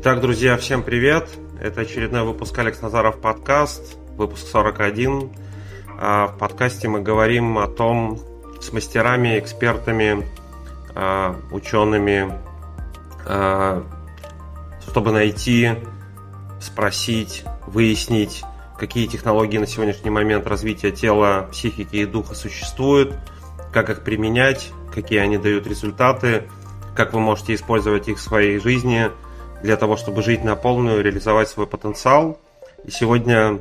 Итак, друзья, всем привет! Это очередной выпуск Алекс Назаров подкаст, выпуск 41. А, в подкасте мы говорим о том с мастерами, экспертами, а, учеными, а, чтобы найти, спросить, выяснить, какие технологии на сегодняшний момент развития тела, психики и духа существуют, как их применять, какие они дают результаты, как вы можете использовать их в своей жизни для того, чтобы жить на полную, реализовать свой потенциал. И сегодня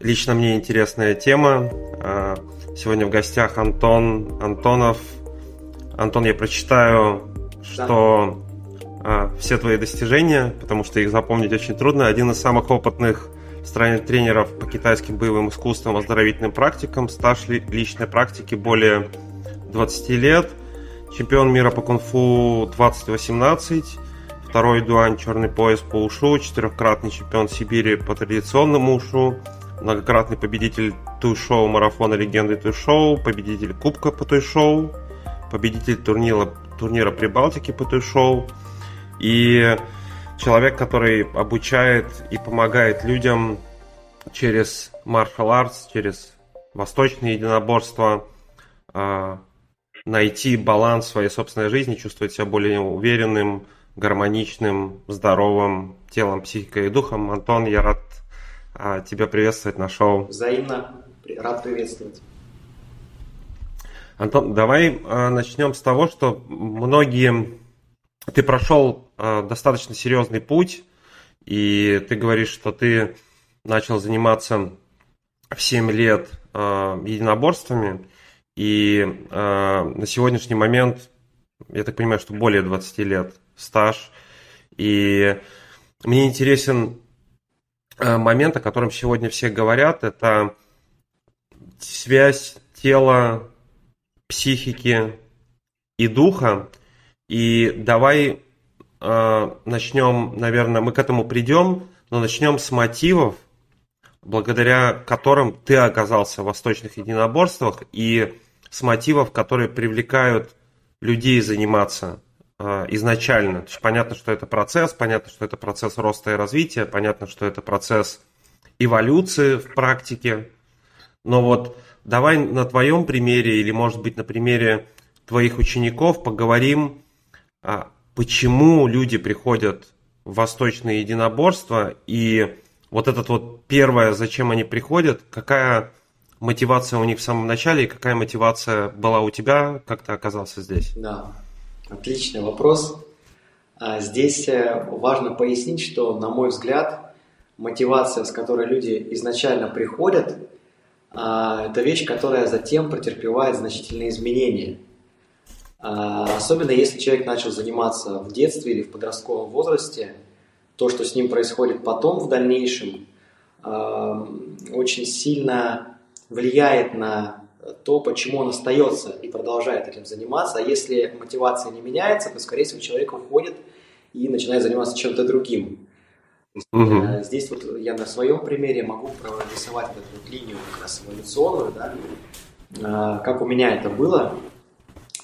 лично мне интересная тема. А, сегодня в гостях Антон Антонов. Антон, я прочитаю, что да. все твои достижения, потому что их запомнить очень трудно. Один из самых опытных в стране тренеров по китайским боевым искусствам, оздоровительным практикам, стаж личной практики более 20 лет, чемпион мира по кунг-фу 2018, второй дуань черный пояс по ушу, четырехкратный чемпион Сибири по традиционному ушу, многократный победитель туй-шоу марафона легенды туй-шоу, победитель кубка по туй-шоу, победитель турнира, турнира Прибалтики по туй-шоу и человек, который обучает и помогает людям через martial arts, через восточные единоборства а, найти баланс в своей собственной жизни, чувствовать себя более уверенным, гармоничным, здоровым телом, психикой и духом. Антон, я рад а, тебя приветствовать на шоу. Взаимно рад приветствовать. Антон, давай а, начнем с того, что многие ты прошел э, достаточно серьезный путь, и ты говоришь, что ты начал заниматься в 7 лет э, единоборствами, и э, на сегодняшний момент, я так понимаю, что более 20 лет стаж, и мне интересен э, момент, о котором сегодня все говорят, это связь тела, психики и духа, и давай э, начнем, наверное, мы к этому придем, но начнем с мотивов, благодаря которым ты оказался в восточных единоборствах, и с мотивов, которые привлекают людей заниматься изначально. То есть понятно, что это процесс, понятно, что это процесс роста и развития, понятно, что это процесс эволюции в практике. Но вот давай на твоем примере или, может быть, на примере твоих учеников поговорим а почему люди приходят в восточные единоборства и вот этот вот первое, зачем они приходят, какая мотивация у них в самом начале и какая мотивация была у тебя, как ты оказался здесь? Да, отличный вопрос. А здесь э, важно пояснить, что, на мой взгляд, мотивация, с которой люди изначально приходят, а, это вещь, которая затем претерпевает значительные изменения – а, особенно если человек начал заниматься в детстве или в подростковом возрасте, то, что с ним происходит потом в дальнейшем, очень сильно влияет на то, почему он остается и продолжает этим заниматься. А если мотивация не меняется, то, скорее всего, человек уходит и начинает заниматься чем-то другим. Угу. Здесь вот я на своем примере могу прорисовать эту вот линию как раз эволюционную, да, как у меня это было.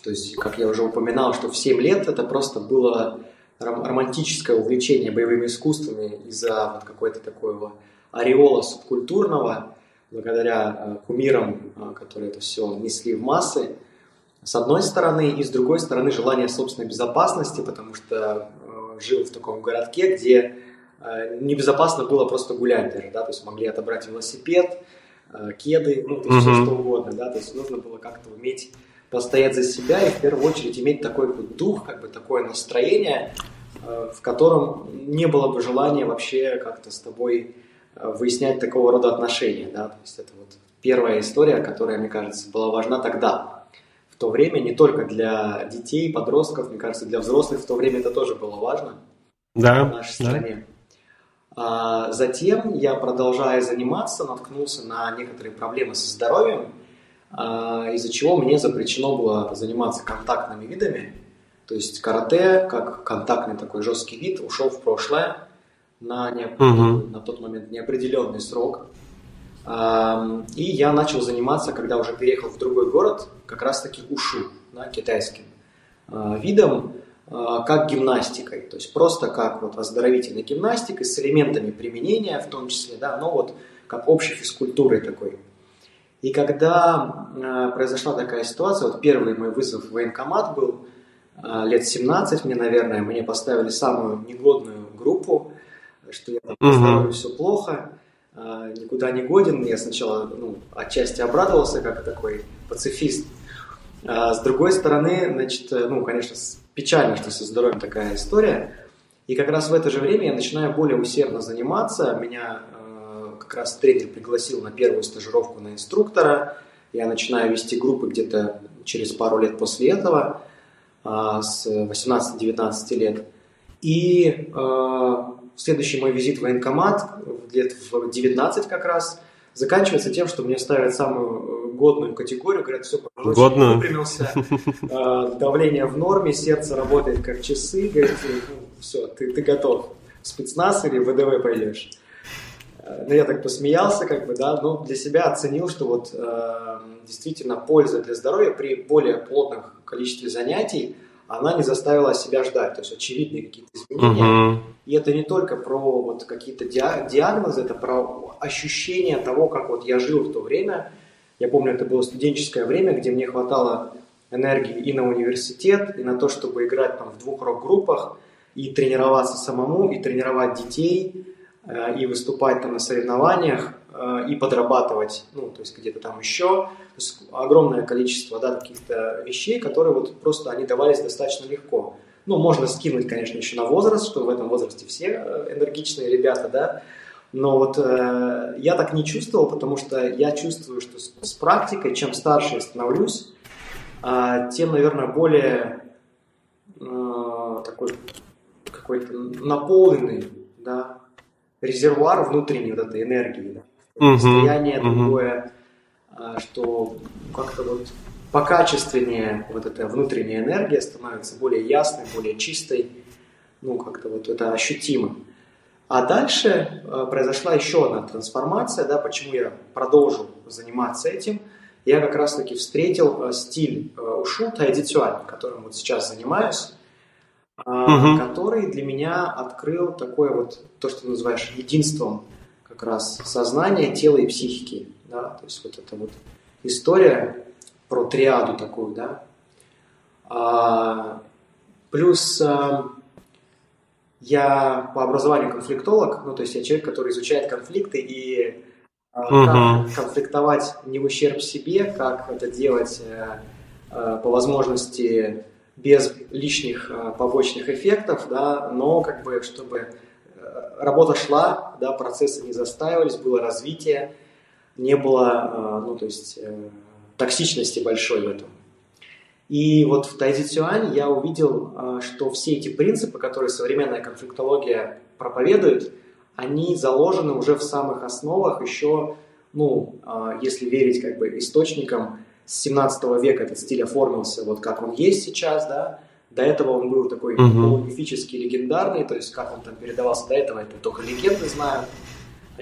То есть, как я уже упоминал, что в 7 лет это просто было романтическое увлечение боевыми искусствами из-за вот какой-то такого ореола субкультурного, благодаря э, кумирам, э, которые это все несли в массы, с одной стороны, и с другой стороны желание собственной безопасности, потому что э, жил в таком городке, где небезопасно было просто гулять даже, да, то есть могли отобрать велосипед, кеды, ну, то есть mm-hmm. все что угодно, да, то есть нужно было как-то уметь постоять за себя и в первую очередь иметь такой вот дух, как бы такое настроение, в котором не было бы желания вообще как-то с тобой выяснять такого рода отношения. Да? То есть это вот первая история, которая, мне кажется, была важна тогда. В то время не только для детей, подростков, мне кажется, для взрослых в то время это тоже было важно да, в нашей да. стране. А затем я, продолжая заниматься, наткнулся на некоторые проблемы со здоровьем, а, из-за чего мне запрещено было заниматься контактными видами. То есть карате, как контактный такой жесткий вид, ушел в прошлое на, не... угу. на тот момент неопределенный срок. И я начал заниматься, когда уже переехал в другой город, как раз-таки ушу, да, китайским а, видом. как гимнастикой, то есть просто как вот оздоровительной гимнастикой с элементами применения в том числе, да, но вот как общей физкультурой такой. И когда э, произошла такая ситуация, вот первый мой вызов в военкомат был э, лет 17 мне, наверное, мне поставили самую негодную группу, что я там поставлю все плохо, э, никуда не годен. Я сначала ну, отчасти обрадовался, как такой пацифист. А с другой стороны, значит, ну, конечно, печально, что со здоровьем такая история. И как раз в это же время я начинаю более усердно заниматься. Меня как раз тренер пригласил на первую стажировку на инструктора. Я начинаю вести группы где-то через пару лет после этого, а, с 18-19 лет. И а, следующий мой визит в военкомат, лет в 19 как раз, заканчивается тем, что мне ставят самую годную категорию, говорят, все, годную. выпрямился, а, давление в норме, сердце работает как часы, говорит, ну, все, ты, ты готов в спецназ или в ВДВ пойдешь. Ну, я так посмеялся, как бы, да, но для себя оценил, что вот э, действительно польза для здоровья при более плотном количестве занятий, она не заставила себя ждать, то есть очевидные какие-то изменения. Uh-huh. И это не только про вот какие-то диагнозы, это про ощущение того, как вот я жил в то время. Я помню, это было студенческое время, где мне хватало энергии и на университет, и на то, чтобы играть там в двух рок-группах, и тренироваться самому, и тренировать детей, Э, и выступать там на соревнованиях, и подрабатывать, ну, то есть где-то там еще. То есть огромное количество, да, каких-то вещей, которые вот просто они давались достаточно легко. Ну, можно скинуть, конечно, еще на возраст, что в этом возрасте все э, энергичные ребята, да, но вот э, я так не чувствовал, потому что я чувствую, что с, с практикой, чем старше я становлюсь, э, тем, наверное, более э, такой какой-то наполненный, да, резервуар внутренней вот этой энергии, да. Состояние uh-huh. другое, а, что как-то вот покачественнее вот эта внутренняя энергия становится более ясной, более чистой, ну как-то вот это ощутимо. А дальше а, произошла еще одна трансформация, да, почему я продолжил заниматься этим. Я как раз-таки встретил а, стиль ушу тайдицюань, которым вот сейчас занимаюсь угу. который для меня открыл такое вот, то, что ты называешь единством как раз сознания, тела и психики. Да? То есть вот эта вот история про триаду такую, да. А, плюс а, я по образованию конфликтолог, ну то есть я человек, который изучает конфликты и а, угу. как конфликтовать не в ущерб себе, как это делать а, а, по возможности без лишних э, побочных эффектов, да, но как бы чтобы работа шла, да, процессы не застаивались, было развитие, не было, э, ну, то есть, токсичности большой в этом. И вот в Тайзи Цюань я увидел, что все эти принципы, которые современная конфликтология проповедует, они заложены уже в самых основах еще, ну, если верить как бы источникам, с 17 века этот стиль оформился вот как он есть сейчас, да, до этого он был такой uh-huh. мифический, легендарный, то есть как он там передавался до этого, это только легенды знают,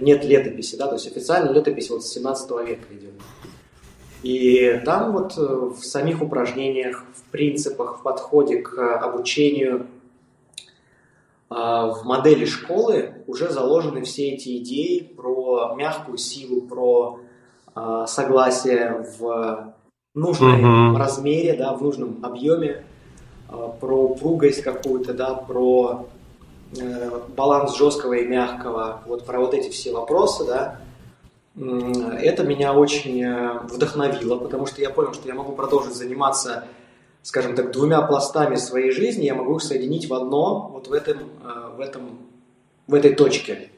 нет летописи, да, то есть официально летопись вот с 17 века идет. И там вот э, в самих упражнениях, в принципах, в подходе к обучению, а, в модели школы уже заложены все эти идеи про мягкую силу, про а, согласие в нужном uh-huh. размере, да, в нужном объеме, про упругость какую-то, да, про э, баланс жесткого и мягкого, вот про вот эти все вопросы, да, это меня очень э, вдохновило, потому что я понял, что я могу продолжить заниматься, скажем так, двумя пластами своей жизни, я могу их соединить в одно, вот в этом, э, в этом, в этой точке.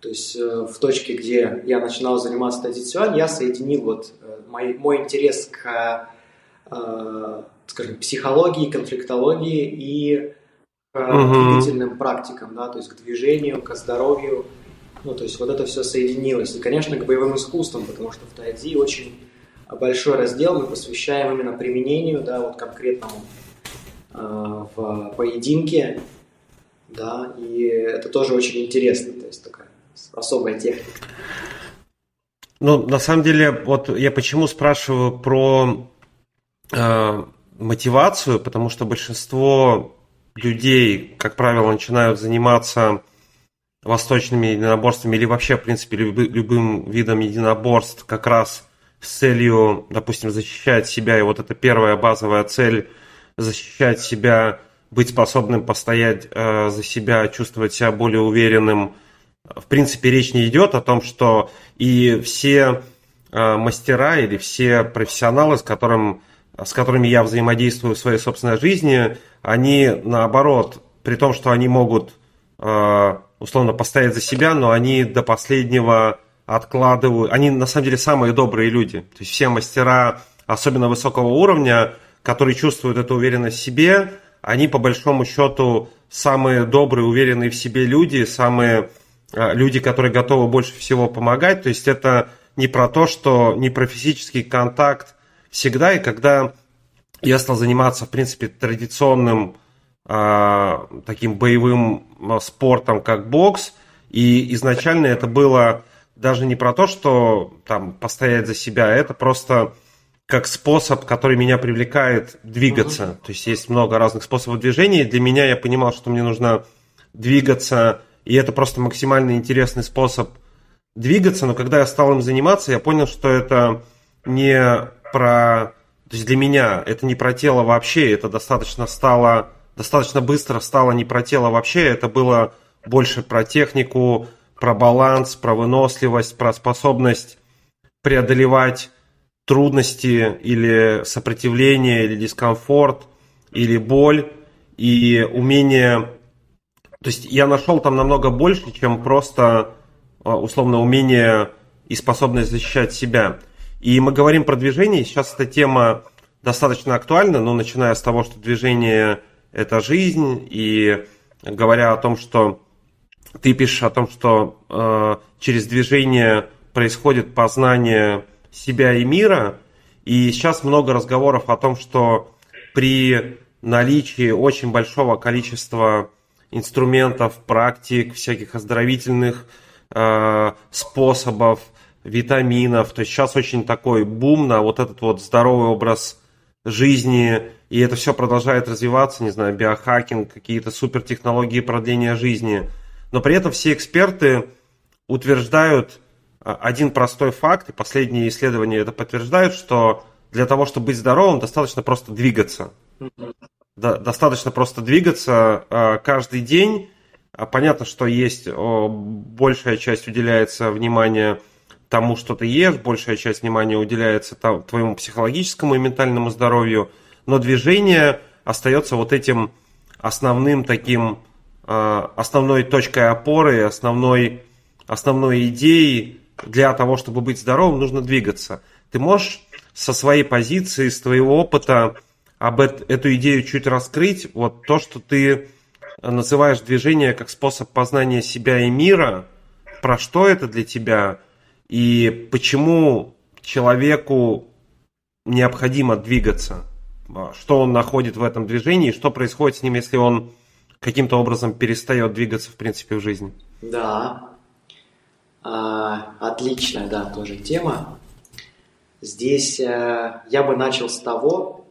То есть в точке, где я начинал заниматься традиционно, я соединил вот мой, мой интерес к, скажем, психологии, конфликтологии и к угу. двигательным практикам, да, то есть к движению, к здоровью, ну, то есть вот это все соединилось. И, конечно, к боевым искусствам, потому что в тайцзи очень большой раздел мы посвящаем именно применению, да, вот конкретному э, в поединке, да, и это тоже очень интересно, то есть такая особая техника. Ну, на самом деле, вот я почему спрашиваю про э, мотивацию, потому что большинство людей, как правило, начинают заниматься восточными единоборствами или вообще, в принципе, любым видом единоборств как раз с целью, допустим, защищать себя. И вот это первая базовая цель – защищать себя, быть способным постоять э, за себя, чувствовать себя более уверенным. В принципе, речь не идет о том, что и все э, мастера или все профессионалы, с, которым, с которыми я взаимодействую в своей собственной жизни, они наоборот, при том, что они могут э, условно постоять за себя, но они до последнего откладывают. Они на самом деле самые добрые люди. То есть все мастера, особенно высокого уровня, которые чувствуют эту уверенность в себе, они по большому счету самые добрые, уверенные в себе люди, самые э, люди, которые готовы больше всего помогать. То есть это не про то, что не про физический контакт всегда. И когда я стал заниматься, в принципе, традиционным а, таким боевым а, спортом, как бокс. И изначально это было даже не про то, что там постоять за себя, это просто как способ, который меня привлекает двигаться. Uh-huh. То есть есть много разных способов движения. Для меня я понимал, что мне нужно двигаться, и это просто максимально интересный способ двигаться. Но когда я стал им заниматься, я понял, что это не про... То есть для меня это не про тело вообще, это достаточно стало достаточно быстро стало не про тело вообще, это было больше про технику, про баланс, про выносливость, про способность преодолевать трудности или сопротивление, или дискомфорт, или боль, и умение... То есть я нашел там намного больше, чем просто а, условно умение и способность защищать себя. И мы говорим про движение, сейчас эта тема достаточно актуальна, но начиная с того, что движение это жизнь, и говоря о том, что ты пишешь о том, что э, через движение происходит познание себя и мира, и сейчас много разговоров о том, что при наличии очень большого количества инструментов, практик, всяких оздоровительных э, способов, витаминов, то есть сейчас очень такой бум на вот этот вот здоровый образ жизни, и это все продолжает развиваться, не знаю, биохакинг, какие-то супертехнологии продления жизни. Но при этом все эксперты утверждают а, один простой факт, и последние исследования это подтверждают, что для того, чтобы быть здоровым, достаточно просто двигаться. достаточно просто двигаться а, каждый день. А, понятно, что есть большая часть уделяется внимания тому, что ты ешь, большая часть внимания уделяется твоему психологическому и ментальному здоровью – но движение остается вот этим основным таким, а, основной точкой опоры, основной, основной идеей. Для того, чтобы быть здоровым, нужно двигаться. Ты можешь со своей позиции, с твоего опыта об эту идею чуть раскрыть, вот то, что ты называешь движение как способ познания себя и мира, про что это для тебя и почему человеку необходимо двигаться? А, что он находит в этом движении, что происходит с ним, если он каким-то образом перестает двигаться, в принципе, в жизни. Да, а, отличная, да, тоже тема. Здесь а, я бы начал с того,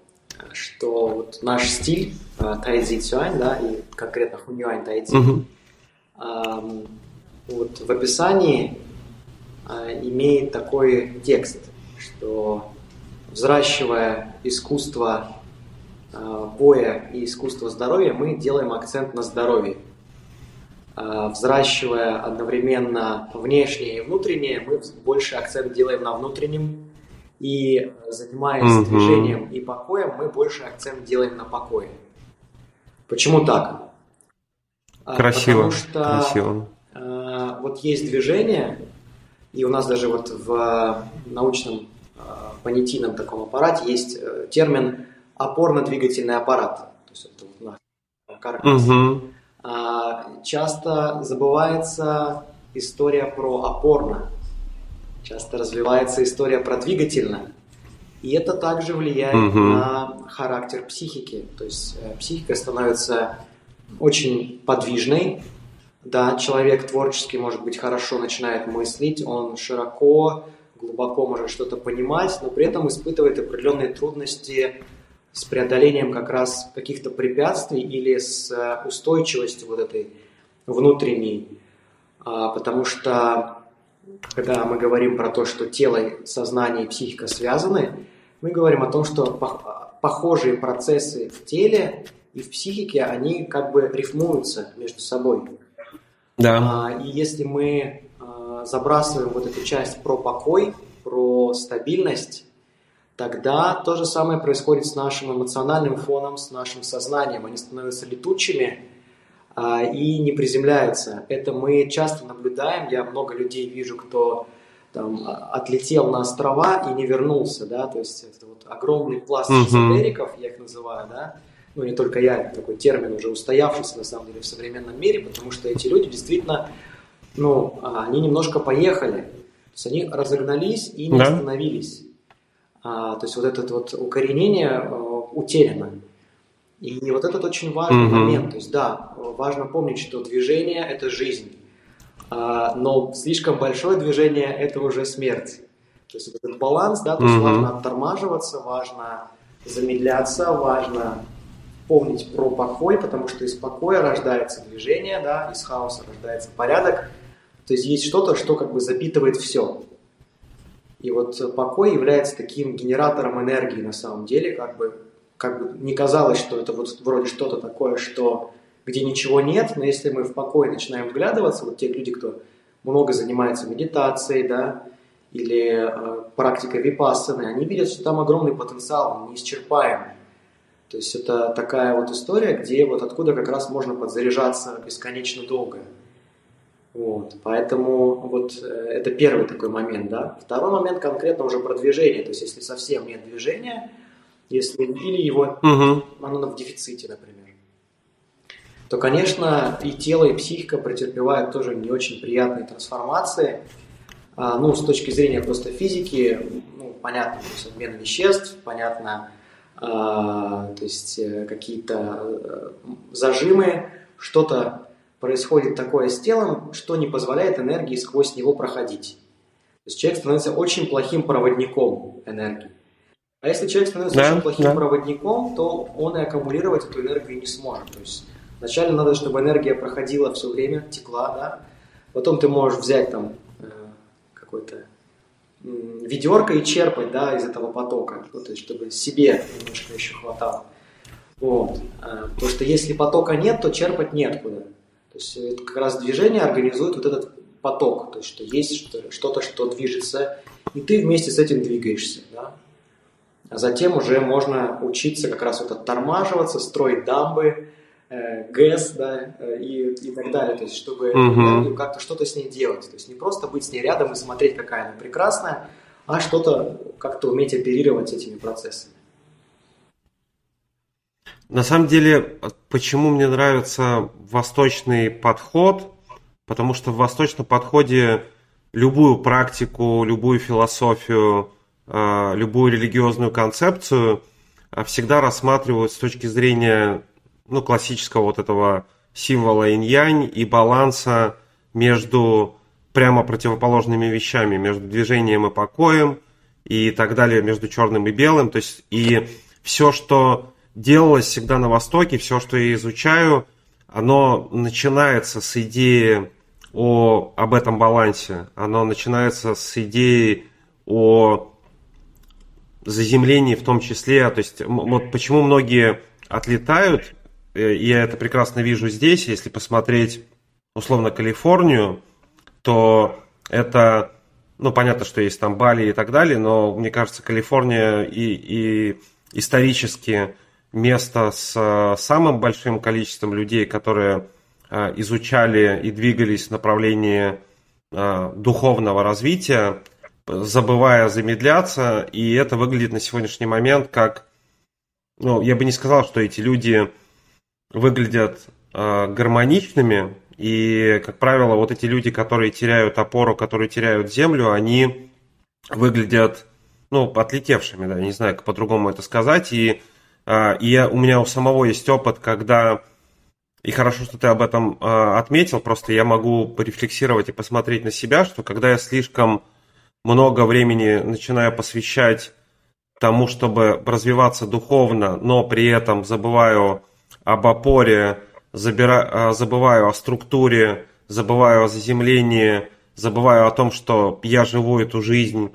что вот наш стиль а, Тайцзи Цюань, да, и конкретно Хуньюань Тайцзи, угу. а, вот в описании имеет такой текст, что взращивая искусство э, боя и искусство здоровья, мы делаем акцент на здоровье. Э, взращивая одновременно внешнее и внутреннее, мы больше акцент делаем на внутреннем. И занимаясь mm-hmm. движением и покоем, мы больше акцент делаем на покое. Почему так? Красиво. Потому что красиво. Вот есть движение, и у нас даже вот в научном понятийном таком аппарате есть э, термин опорно-двигательный аппарат. То есть это вот наш каркас. Угу. Часто забывается история про опорно. Часто развивается история про двигательно. И это также влияет угу. на характер психики. То есть э, психика становится очень подвижной. Да, человек творчески, может быть, хорошо начинает мыслить, он широко глубоко может что-то понимать, но при этом испытывает определенные трудности с преодолением как раз каких-то препятствий или с э, устойчивостью вот этой внутренней. А, потому что когда мы говорим про то, что тело, сознание и психика связаны, мы говорим о том, что похожие процессы в теле и в психике, они как бы рифмуются между собой. Да. А, и если мы а, забрасываем вот эту часть про покой, про стабильность, тогда то же самое происходит с нашим эмоциональным фоном, с нашим сознанием. Они становятся летучими а, и не приземляются. Это мы часто наблюдаем. Я много людей вижу, кто там, отлетел на острова и не вернулся, да, то есть это вот огромный пласт эзотериков, я их называю, да, ну не только я, такой термин уже устоявшийся на самом деле в современном мире, потому что эти люди действительно, ну, а, они немножко поехали, то есть они разогнались и не да. остановились. А, то есть вот это вот укоренение а, утеряно. И вот этот очень важный угу. момент. То есть да, важно помнить, что движение – это жизнь, а, но слишком большое движение – это уже смерть. То есть вот этот баланс, да, то есть угу. важно оттормаживаться, важно замедляться, важно помнить про покой, потому что из покоя рождается движение, да, из хаоса рождается порядок. То есть есть что-то, что как бы запитывает все. И вот покой является таким генератором энергии на самом деле, как бы, как бы не казалось, что это вот вроде что-то такое, что где ничего нет, но если мы в покой начинаем вглядываться, вот те люди, кто много занимается медитацией, да, или э, практикой випассаны, они видят, что там огромный потенциал, неисчерпаемый. То есть это такая вот история, где вот откуда как раз можно подзаряжаться бесконечно долго. Вот, поэтому вот э, это первый такой момент, да. Второй момент конкретно уже про движение, то есть если совсем нет движения, если или его угу. оно в дефиците, например, то, конечно, и тело, и психика претерпевают тоже не очень приятные трансформации. А, ну, с точки зрения просто физики, ну, понятно, то есть обмен веществ, понятно, то есть э, какие-то э, зажимы, что-то происходит такое с телом, что не позволяет энергии сквозь него проходить. То есть человек становится очень плохим проводником энергии. А если человек становится да, очень плохим да. проводником, то он и аккумулировать эту энергию не сможет. То есть вначале надо, чтобы энергия проходила все время, текла, да. Потом ты можешь взять там э, какой-то ведерко и черпать да, из этого потока, ну, то есть чтобы себе немножко еще хватало. Вот. А, потому что если потока нет, то черпать нет куда. То есть это как раз движение организует вот этот поток, то есть что есть что-то, что движется, и ты вместе с этим двигаешься. Да? А затем уже можно учиться как раз вот оттормаживаться, строить дамбы, э, ГЭС, да, э, и, и так далее, то есть чтобы угу. как-то что-то с ней делать. То есть не просто быть с ней рядом и смотреть, какая она прекрасная, а что-то как-то уметь оперировать этими процессами. На самом деле, почему мне нравится восточный подход? Потому что в восточном подходе любую практику, любую философию, э, любую религиозную концепцию э, всегда рассматривают с точки зрения ну, классического вот этого символа инь-янь и баланса между прямо противоположными вещами, между движением и покоем и так далее, между черным и белым. То есть и все, что делалось всегда на Востоке, все, что я изучаю, оно начинается с идеи о, об этом балансе, оно начинается с идеи о заземлении в том числе, то есть вот почему многие отлетают я это прекрасно вижу здесь, если посмотреть условно Калифорнию, то это, ну, понятно, что есть там Бали и так далее, но мне кажется, Калифорния и, и исторически место с э, самым большим количеством людей, которые э, изучали и двигались в направлении духовного развития, забывая замедляться, и это выглядит на сегодняшний момент как, ну, я бы не сказал, что эти люди выглядят э, гармоничными, и, как правило, вот эти люди, которые теряют опору, которые теряют землю, они выглядят, ну, отлетевшими, да, не знаю, как по-другому это сказать, и, э, и я, у меня у самого есть опыт, когда, и хорошо, что ты об этом э, отметил, просто я могу порефлексировать и посмотреть на себя, что когда я слишком много времени начинаю посвящать тому, чтобы развиваться духовно, но при этом забываю об опоре, забира, забываю о структуре, забываю о заземлении, забываю о том, что я живу эту жизнь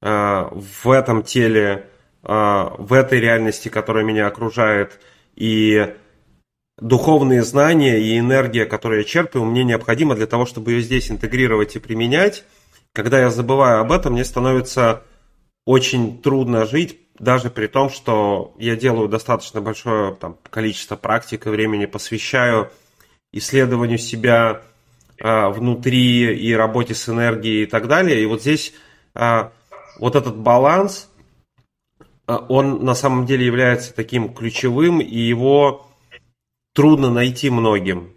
э, в этом теле, э, в этой реальности, которая меня окружает, и духовные знания и энергия, которую я черпаю, мне необходимо для того, чтобы ее здесь интегрировать и применять. Когда я забываю об этом, мне становится очень трудно жить, даже при том, что я делаю достаточно большое там, количество практик и времени посвящаю исследованию себя а, внутри и работе с энергией и так далее. И вот здесь а, вот этот баланс, а, он на самом деле является таким ключевым, и его трудно найти многим.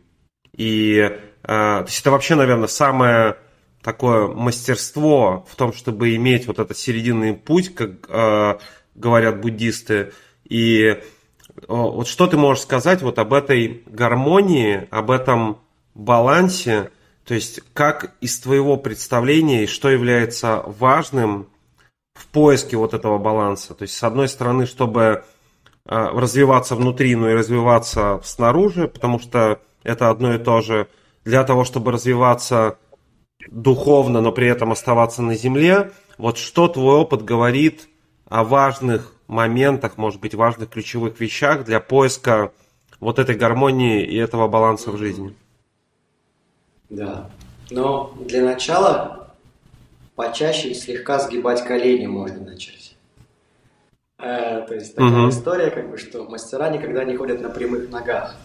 И то есть это вообще, наверное, самое такое мастерство в том, чтобы иметь вот этот серединный путь, как э, говорят буддисты. И вот что ты можешь сказать вот об этой гармонии, об этом балансе, то есть как из твоего представления и что является важным в поиске вот этого баланса. То есть с одной стороны, чтобы э, развиваться внутри, но и развиваться снаружи, потому что это одно и то же. Для того, чтобы развиваться духовно, но при этом оставаться на земле. Вот что твой опыт говорит о важных моментах, может быть, важных ключевых вещах для поиска вот этой гармонии и этого баланса в жизни? Да. Но для начала почаще слегка сгибать колени можно начать. Э, то есть такая угу. история, как бы, что мастера никогда не ходят на прямых ногах.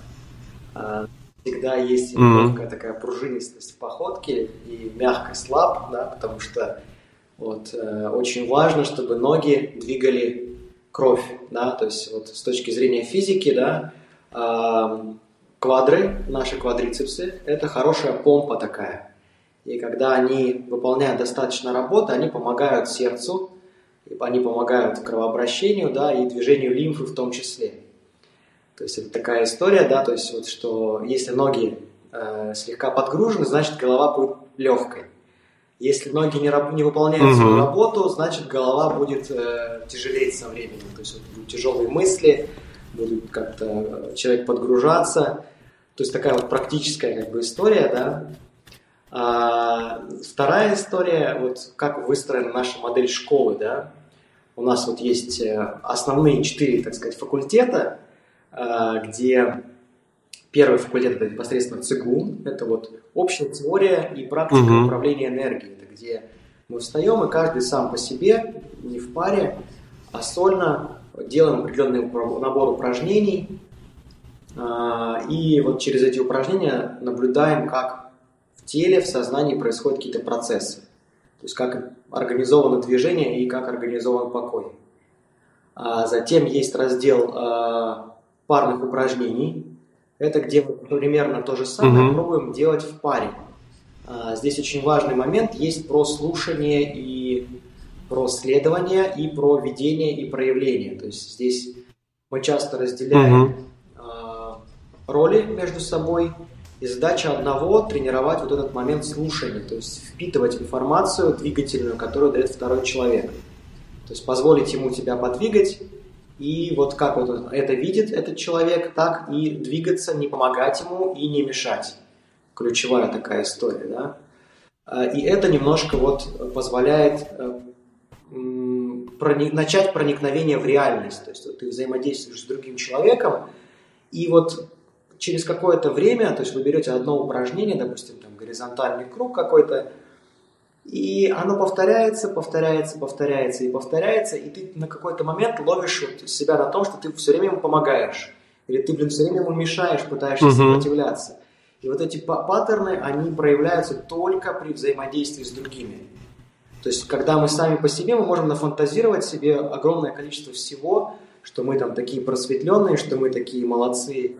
А, всегда есть mm-hmm. такая пружинистость в походке и мягкость лап, да, потому что вот, э, очень важно, чтобы ноги двигали кровь, да, то есть вот с точки зрения физики, да, э, квадры, наши квадрицепсы, это хорошая помпа такая. И когда они выполняют достаточно работы, они помогают сердцу, они помогают кровообращению, да, и движению лимфы в том числе. То есть это такая история, да, то есть вот что если ноги э, слегка подгружены, значит голова будет легкой. Если ноги не, не выполняют угу. свою работу, значит голова будет э, тяжелеть со временем. То есть вот, будут тяжелые мысли, будет как-то э, человек подгружаться. То есть такая вот практическая как бы история, да. А, вторая история, вот как выстроена наша модель школы, да. У нас вот есть э, основные четыре, так сказать, факультета, а, где первый факультет это непосредственно ЦИГУ, это вот общая теория и практика угу. управления энергией, это где мы встаем и каждый сам по себе, не в паре, а сольно делаем определенный набор упражнений, а, и вот через эти упражнения наблюдаем, как в теле, в сознании происходят какие-то процессы. То есть как организовано движение и как организован покой. А затем есть раздел парных упражнений. Это где примерно то же самое угу. пробуем делать в паре. А, здесь очень важный момент есть про слушание и про следование и про видение и проявление. То есть здесь мы часто разделяем угу. роли между собой, и задача одного тренировать вот этот момент слушания, то есть впитывать информацию двигательную, которую дает второй человек. То есть позволить ему тебя подвигать, и вот как вот это видит этот человек, так и двигаться, не помогать ему и не мешать. Ключевая такая история, да. А, и это немножко вот позволяет э, проник, начать проникновение в реальность. То есть вот ты взаимодействуешь с другим человеком, и вот через какое-то время, то есть вы берете одно упражнение, допустим, там горизонтальный круг какой-то, и оно повторяется, повторяется, повторяется и повторяется, и ты на какой-то момент ловишь вот себя на том, что ты все время ему помогаешь. Или ты, блин, все время ему мешаешь, пытаешься uh-huh. сопротивляться. И вот эти паттерны, они проявляются только при взаимодействии с другими. То есть, когда мы сами по себе, мы можем нафантазировать себе огромное количество всего, что мы там такие просветленные, что мы такие молодцы,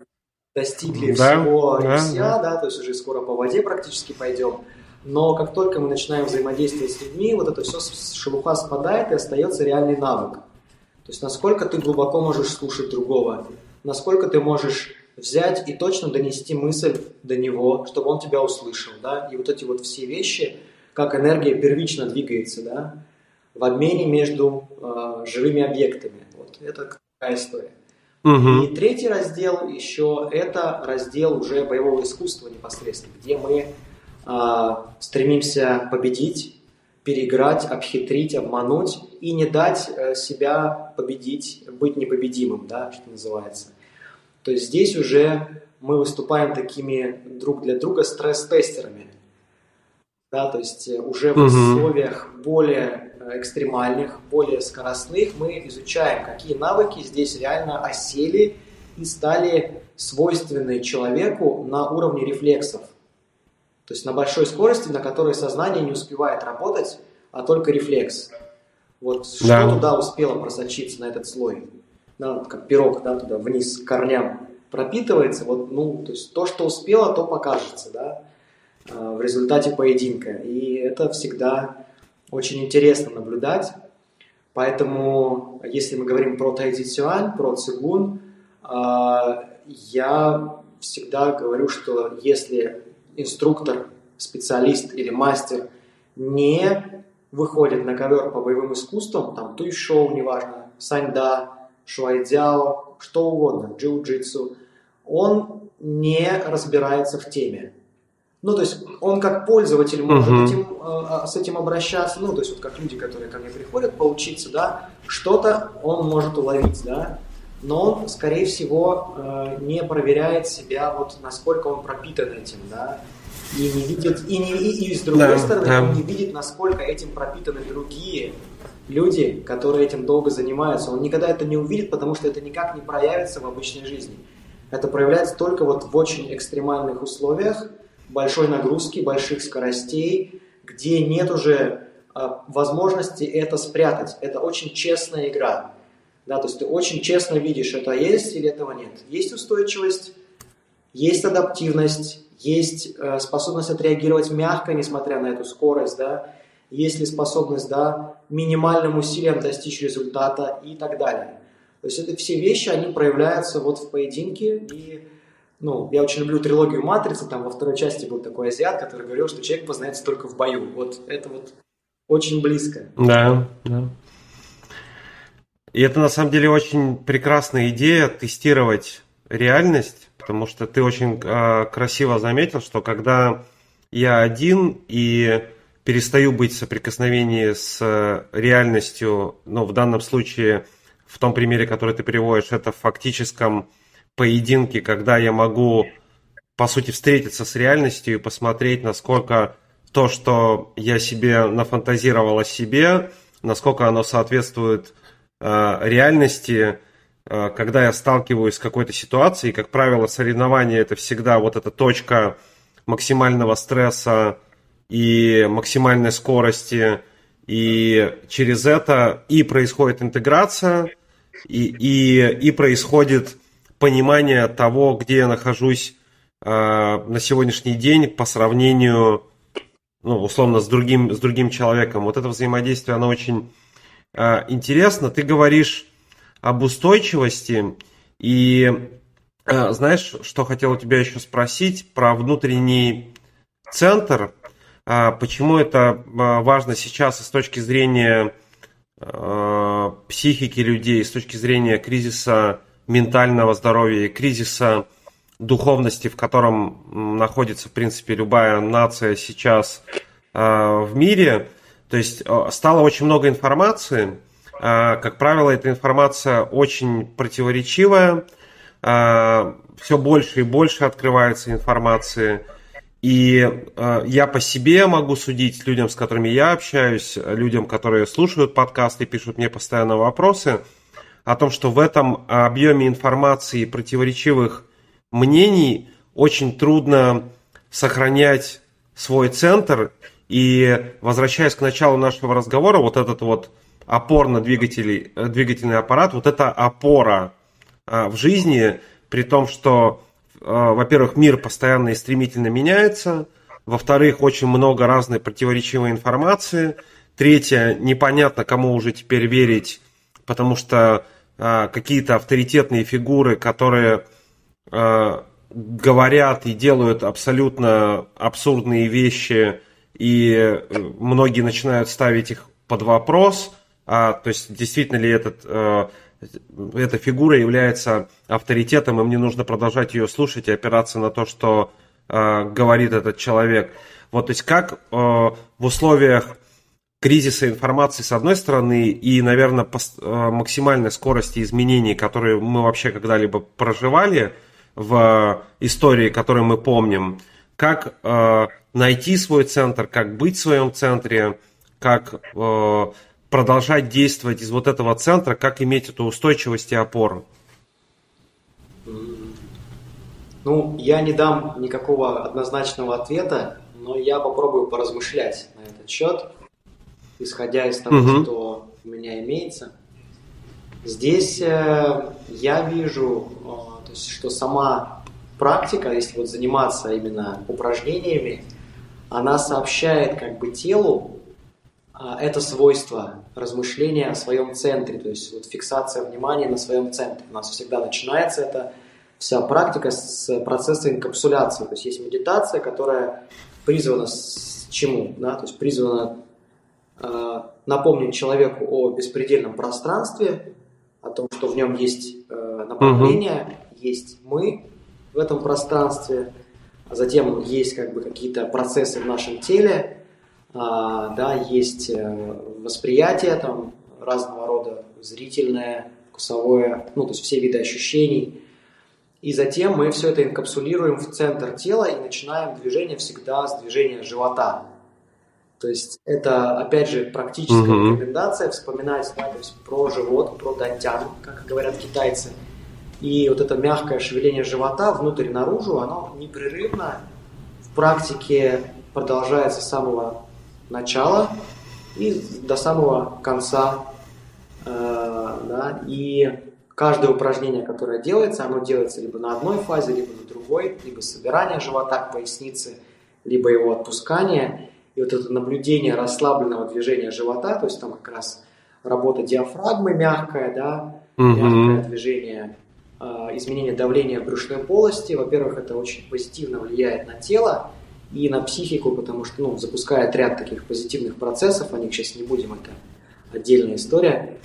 достигли да, всего да, и вся, да. да, то есть уже скоро по воде практически пойдем. Но как только мы начинаем взаимодействовать с людьми, вот это все шелуха спадает и остается реальный навык. То есть насколько ты глубоко можешь слушать другого, насколько ты можешь взять и точно донести мысль до него, чтобы он тебя услышал, да, и вот эти вот все вещи, как энергия первично двигается, да, в обмене между э, живыми объектами. Вот это такая история. Угу. И третий раздел еще это раздел уже боевого искусства непосредственно, где мы стремимся победить, переиграть, обхитрить, обмануть и не дать э, себя победить, быть непобедимым, да, что называется. То есть здесь уже мы выступаем такими друг для друга стресс-тестерами. Да, то есть э, уже в условиях более э, экстремальных, более скоростных мы изучаем, какие навыки здесь реально осели и стали свойственны человеку на уровне рефлексов. То есть на большой скорости, на которой сознание не успевает работать, а только рефлекс. Вот да. что туда успело просочиться на этот слой? Да, как пирог, да, туда вниз к корням пропитывается, вот, ну, то есть то, что успело, то покажется, да, а, в результате поединка. И это всегда очень интересно наблюдать. Поэтому, если мы говорим про тайцзицюань, про цигун, а, я всегда говорю, что если инструктор, специалист или мастер не выходит на ковер по боевым искусствам, там туй-шоу, неважно, саньда, шуайдзяо, что угодно, джиу-джитсу, он не разбирается в теме. Ну, то есть он как пользователь может uh-huh. этим, э, с этим обращаться, ну, то есть вот как люди, которые ко мне приходят поучиться, да, что-то он может уловить, да, но он, скорее всего, э, не проверяет себя, вот насколько он пропитан этим, да, и не видит, и, не, и, и с другой да, стороны, да. он не видит, насколько этим пропитаны другие люди, которые этим долго занимаются. Он никогда это не увидит, потому что это никак не проявится в обычной жизни. Это проявляется только вот в очень экстремальных условиях, большой нагрузки, больших скоростей, где нет уже э, возможности это спрятать. Это очень честная игра. Да, то есть ты очень честно видишь, это есть или этого нет. Есть устойчивость, есть адаптивность, есть э, способность отреагировать мягко, несмотря на эту скорость, да, есть ли способность, да, минимальным усилием достичь результата и так далее. То есть это все вещи, они проявляются вот в поединке. И, ну, я очень люблю трилогию «Матрица», там во второй части был такой азиат, который говорил, что человек познается только в бою. Вот это вот очень близко. Да, да. И это на самом деле очень прекрасная идея тестировать реальность, потому что ты очень э, красиво заметил, что когда я один и перестаю быть в соприкосновении с реальностью, ну, в данном случае – в том примере, который ты приводишь, это в фактическом поединке, когда я могу, по сути, встретиться с реальностью и посмотреть, насколько то, что я себе нафантазировал о себе, насколько оно соответствует э, реальности, э, когда я сталкиваюсь с какой-то ситуацией. Как правило, соревнование это всегда вот эта точка максимального стресса и максимальной скорости. И через это и происходит интеграция, и, и, и происходит понимание того, где я нахожусь э, на сегодняшний день по сравнению, ну, условно, с другим, с другим человеком. Вот это взаимодействие, оно очень э, интересно. Ты говоришь об устойчивости, и э, знаешь, что хотел у тебя еще спросить про внутренний центр, э, почему это важно сейчас с точки зрения психики людей с точки зрения кризиса ментального здоровья и кризиса духовности, в котором находится, в принципе, любая нация сейчас в мире. То есть стало очень много информации. Как правило, эта информация очень противоречивая. Все больше и больше открывается информации – и э, я по себе могу судить людям, с которыми я общаюсь, людям, которые слушают подкасты, пишут мне постоянно вопросы, о том, что в этом объеме информации и противоречивых мнений очень трудно сохранять свой центр. И возвращаясь к началу нашего разговора, вот этот вот опорно-двигательный двигательный аппарат, вот эта опора э, в жизни, при том, что а, во-первых, мир постоянно и стремительно меняется, во-вторых, очень много разной противоречивой информации, третье, непонятно, кому уже теперь верить, потому что а, какие-то авторитетные фигуры, которые а, говорят и делают абсолютно абсурдные вещи, и э, многие начинают ставить их под вопрос, а, то есть действительно ли этот, э, эта фигура является авторитетом, и мне нужно продолжать ее слушать и опираться на то, что э, говорит этот человек. Вот, то есть как э, в условиях кризиса информации с одной стороны и, наверное, пост, э, максимальной скорости изменений, которые мы вообще когда-либо проживали в истории, которую мы помним, как э, найти свой центр, как быть в своем центре, как э, продолжать действовать из вот этого центра, как иметь эту устойчивость и опору? Ну, я не дам никакого однозначного ответа, но я попробую поразмышлять на этот счет исходя из того, угу. что у меня имеется. Здесь э, я вижу, э, то есть, что сама практика, если вот заниматься именно упражнениями, она сообщает как бы телу э, это свойство размышления о своем центре, то есть вот фиксация внимания на своем центре. У нас всегда начинается это вся практика с процесса инкапсуляции. То есть есть медитация, которая призвана с чему? Да? То есть призвана Э, напомнить человеку о беспредельном пространстве, о том, что в нем есть э, направление, угу. есть мы в этом пространстве, а затем есть как бы какие-то процессы в нашем теле, а, да, есть э, восприятие там разного рода, зрительное, вкусовое, ну, то есть все виды ощущений. И затем мы все это инкапсулируем в центр тела и начинаем движение всегда с движения живота. То есть это, опять же, практическая mm-hmm. рекомендация вспоминать да, то есть про живот, про дантян, как говорят китайцы. И вот это мягкое шевеление живота внутрь и наружу, оно непрерывно в практике продолжается с самого начала и до самого конца. Э, да, и каждое упражнение, которое делается, оно делается либо на одной фазе, либо на другой, либо собирание живота к пояснице, либо его отпускание. И вот это наблюдение расслабленного движения живота, то есть там как раз работа диафрагмы мягкая, да, угу. мягкое движение, изменение давления в брюшной полости. Во-первых, это очень позитивно влияет на тело и на психику, потому что ну, запускает ряд таких позитивных процессов, о них сейчас не будем, это отдельная история.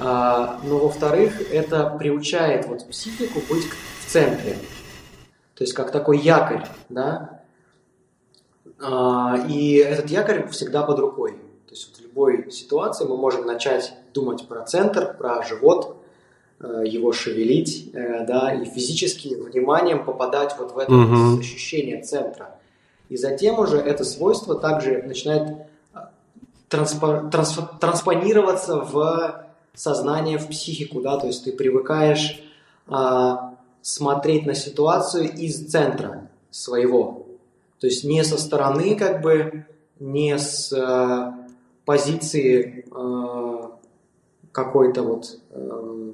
А, но во-вторых, это приучает вот психику быть в центре. То есть как такой якорь, да, а, и этот якорь всегда под рукой. То есть в любой ситуации мы можем начать думать про центр, про живот, его шевелить, э, да, и физически вниманием попадать вот в это угу. ощущение центра. И затем уже это свойство также начинает э, транспо, трансф, транспонироваться в сознание, в психику, да, то есть ты привыкаешь а, смотреть на ситуацию из центра своего, то есть не со стороны, как бы, не с э, позиции э, какой-то вот э,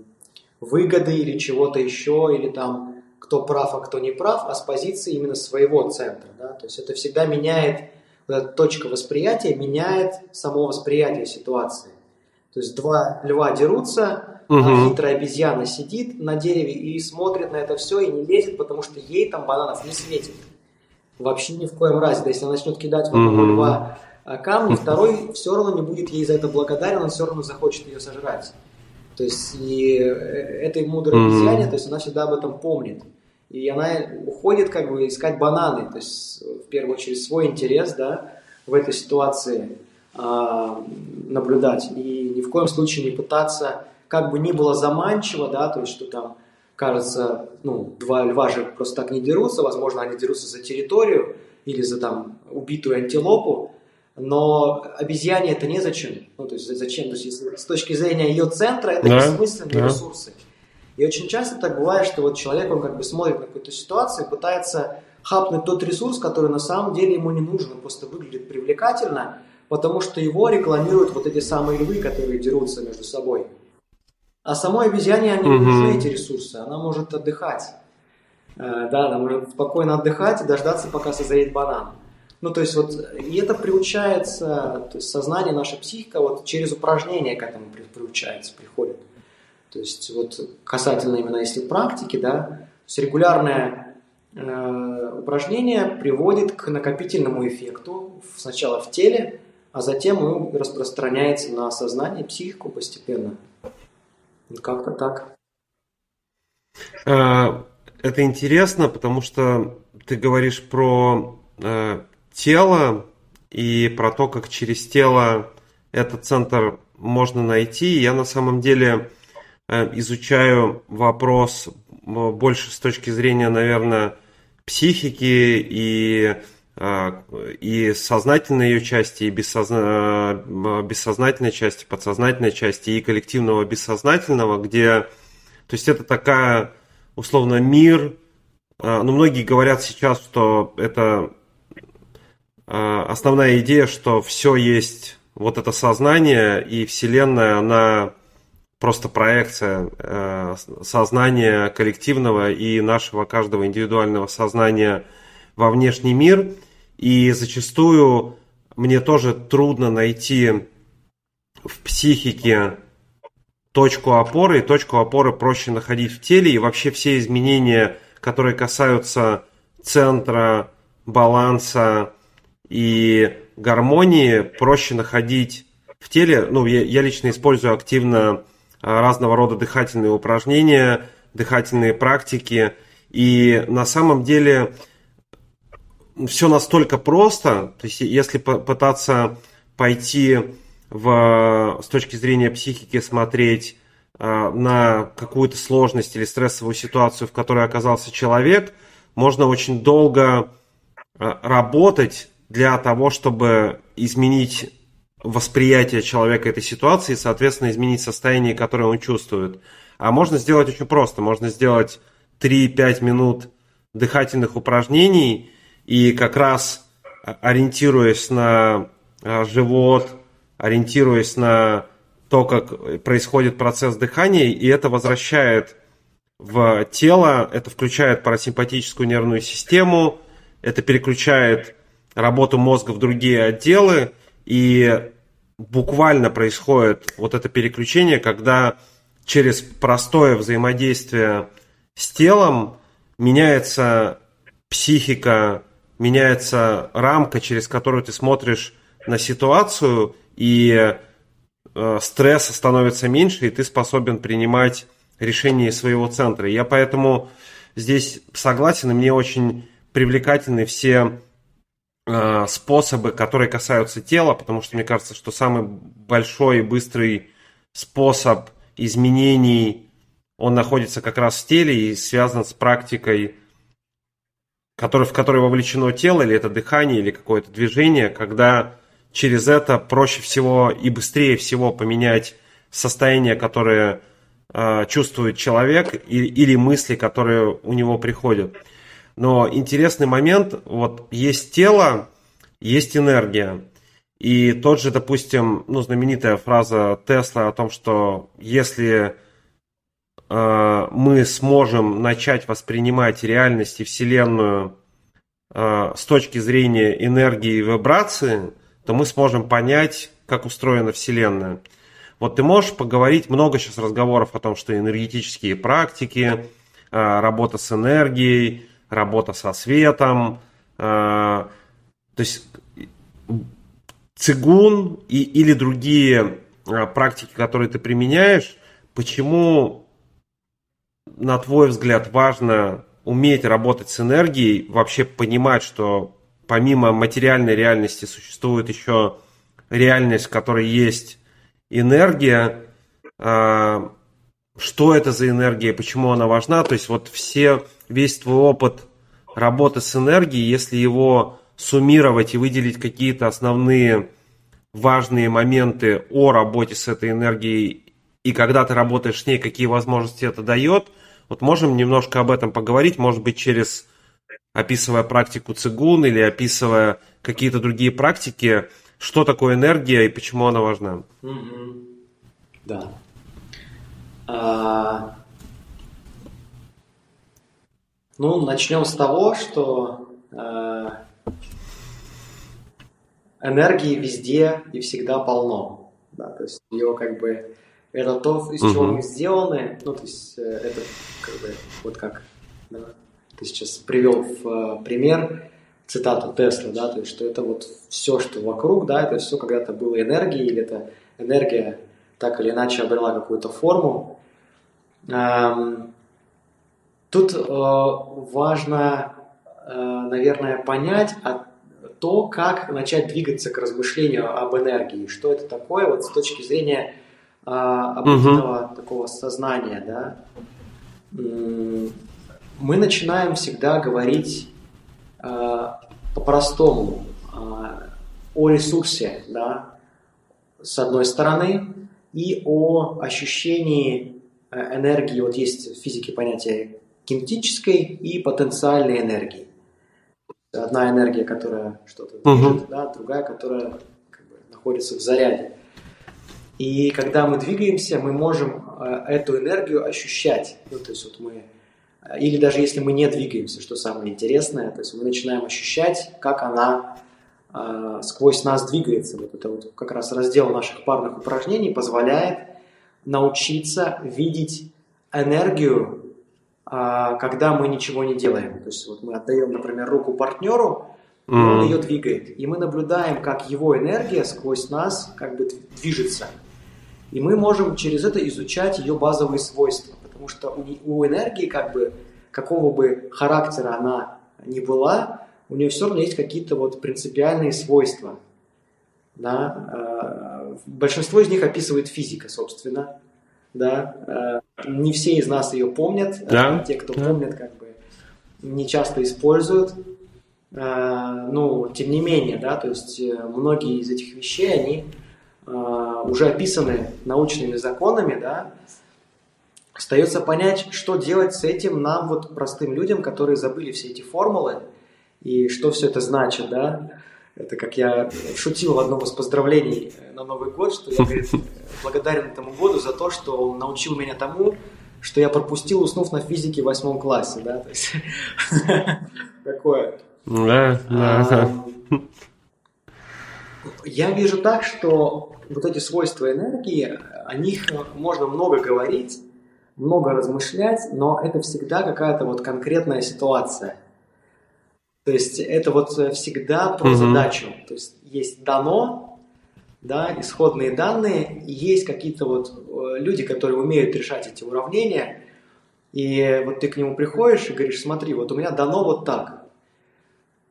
выгоды или чего-то еще, или там кто прав, а кто не прав, а с позиции именно своего центра. Да? То есть это всегда меняет, вот эта точка восприятия меняет само восприятие ситуации. То есть два льва дерутся, угу. а хитрая обезьяна сидит на дереве и смотрит на это все и не лезет, потому что ей там бананов не светит. Вообще ни в коем разе. Да если она начнет кидать в одного mm-hmm. льва а, камни, второй все равно не будет ей за это благодарен, он все равно захочет ее сожрать. То есть и э, этой мудрой mm-hmm. обезьяне, то есть она всегда об этом помнит. И она уходит как бы искать бананы, то есть в первую очередь свой интерес, да, в этой ситуации а, наблюдать. И ни в коем случае не пытаться, как бы ни было заманчиво, да, то есть что там кажется, ну, два льва же просто так не дерутся, возможно, они дерутся за территорию или за там убитую антилопу, но обезьяне это незачем. Ну, то есть зачем? То есть если, с точки зрения ее центра это да, бессмысленные да. ресурсы. И очень часто так бывает, что вот человек, он как бы смотрит на какую-то ситуацию пытается хапнуть тот ресурс, который на самом деле ему не нужен, он просто выглядит привлекательно, потому что его рекламируют вот эти самые львы, которые дерутся между собой. А самой обезьяне они угу. нужны, эти ресурсы. Она может отдыхать. Э, да, она может спокойно отдыхать и дождаться, пока созреет банан. Ну, то есть вот, и это приучается, то есть сознание, наша психика вот через упражнения к этому приучается, приходит. То есть вот касательно именно если практики, да, то есть регулярное э, упражнение приводит к накопительному эффекту сначала в теле, а затем он распространяется на сознание, психику постепенно. Как-то так. А, это интересно, потому что ты говоришь про э, тело и про то, как через тело этот центр можно найти. Я на самом деле э, изучаю вопрос больше с точки зрения, наверное, психики и, э, и сознательной ее части, и бессозна... Э, бессознательной части, подсознательной части, и коллективного бессознательного, где... То есть это такая, условно, мир. Ну, многие говорят сейчас, что это основная идея, что все есть вот это сознание и Вселенная, она просто проекция э, сознания коллективного и нашего каждого индивидуального сознания во внешний мир. И зачастую мне тоже трудно найти в психике точку опоры, и точку опоры проще находить в теле, и вообще все изменения, которые касаются центра, баланса и гармонии проще находить в теле. Ну, я, я лично использую активно а, разного рода дыхательные упражнения, дыхательные практики. И на самом деле все настолько просто. То есть, если пытаться пойти в, с точки зрения психики смотреть э, на какую-то сложность или стрессовую ситуацию, в которой оказался человек, можно очень долго работать для того, чтобы изменить восприятие человека этой ситуации и, соответственно, изменить состояние, которое он чувствует. А можно сделать очень просто. Можно сделать 3-5 минут дыхательных упражнений и как раз ориентируясь на а, живот, ориентируясь на то, как происходит процесс дыхания, и это возвращает в тело, это включает парасимпатическую нервную систему, это переключает работу мозга в другие отделы, и буквально происходит вот это переключение, когда через простое взаимодействие с телом меняется психика, меняется рамка, через которую ты смотришь на ситуацию, и э, стресса становится меньше, и ты способен принимать решения своего центра. Я поэтому здесь согласен, и мне очень привлекательны все способы, которые касаются тела, потому что мне кажется, что самый большой и быстрый способ изменений, он находится как раз в теле и связан с практикой, который, в которой вовлечено тело, или это дыхание, или какое-то движение, когда через это проще всего и быстрее всего поменять состояние, которое э, чувствует человек, и, или мысли, которые у него приходят. Но интересный момент, вот есть тело, есть энергия. И тот же, допустим, ну, знаменитая фраза Тесла о том, что если э, мы сможем начать воспринимать реальность и Вселенную э, с точки зрения энергии и вибрации, то мы сможем понять, как устроена Вселенная. Вот ты можешь поговорить, много сейчас разговоров о том, что энергетические практики, э, работа с энергией, работа со светом. Э, то есть цигун и, или другие э, практики, которые ты применяешь, почему, на твой взгляд, важно уметь работать с энергией, вообще понимать, что помимо материальной реальности существует еще реальность, в которой есть энергия, э, что это за энергия, почему она важна. То есть вот все, весь твой опыт работы с энергией, если его суммировать и выделить какие-то основные важные моменты о работе с этой энергией и когда ты работаешь с ней, какие возможности это дает. Вот можем немножко об этом поговорить, может быть, через описывая практику цигун или описывая какие-то другие практики, что такое энергия и почему она важна. Да. А... Ну, начнем с того, что э, энергии везде и всегда полно. Да, то есть ее как бы это то, из чего мы сделаны. Ну, то есть э, это как бы вот как да, ты сейчас привел в э, пример цитату Тесла, да, то есть, что это вот все, что вокруг, да, это все когда-то было энергией, или это энергия так или иначе обрела какую-то форму. Эм, тут э, важно, э, наверное, понять то, как начать двигаться к размышлению об энергии, что это такое вот с точки зрения э, обычного угу. такого сознания, да. Мы начинаем всегда говорить по-простому о ресурсе, да, с одной стороны, и о ощущении э, энергии. Вот есть в физике понятие кинетической и потенциальной энергии. Одна энергия, которая что-то движет, uh-huh. да, другая, которая как бы, находится в заряде. И когда мы двигаемся, мы можем э, эту энергию ощущать. Ну, то есть вот мы, э, или даже если мы не двигаемся, что самое интересное, то есть мы начинаем ощущать, как она э, сквозь нас двигается. Вот это вот как раз раздел наших парных упражнений позволяет научиться видеть энергию, когда мы ничего не делаем. То есть вот мы отдаем, например, руку партнеру, и он ее двигает. И мы наблюдаем, как его энергия сквозь нас как бы движется. И мы можем через это изучать ее базовые свойства. Потому что у, у энергии, как бы, какого бы характера она ни была, у нее все равно есть какие-то вот принципиальные свойства. Да? Э, большинство из них описывает физика, собственно. Да? Э, не все из нас ее помнят. Э, да. Те, кто да. помнят, как бы не часто используют. Ну, тем не менее, да, то есть многие из этих вещей, они уже описаны научными законами, да, остается понять, что делать с этим нам, вот простым людям, которые забыли все эти формулы, и что все это значит, да. Это как я шутил в одном из поздравлений на Новый год, что я говорит, благодарен этому году за то, что он научил меня тому, что я пропустил, уснув на физике в восьмом классе, да, то есть такое. Да, да. Я вижу так, что вот эти свойства энергии, о них можно много говорить, много размышлять, но это всегда какая-то вот конкретная ситуация – то есть это вот э, всегда про mm-hmm. задачу. То есть есть дано, да, исходные данные, и есть какие-то вот э, люди, которые умеют решать эти уравнения, и вот ты к нему приходишь и говоришь, смотри, вот у меня дано вот так.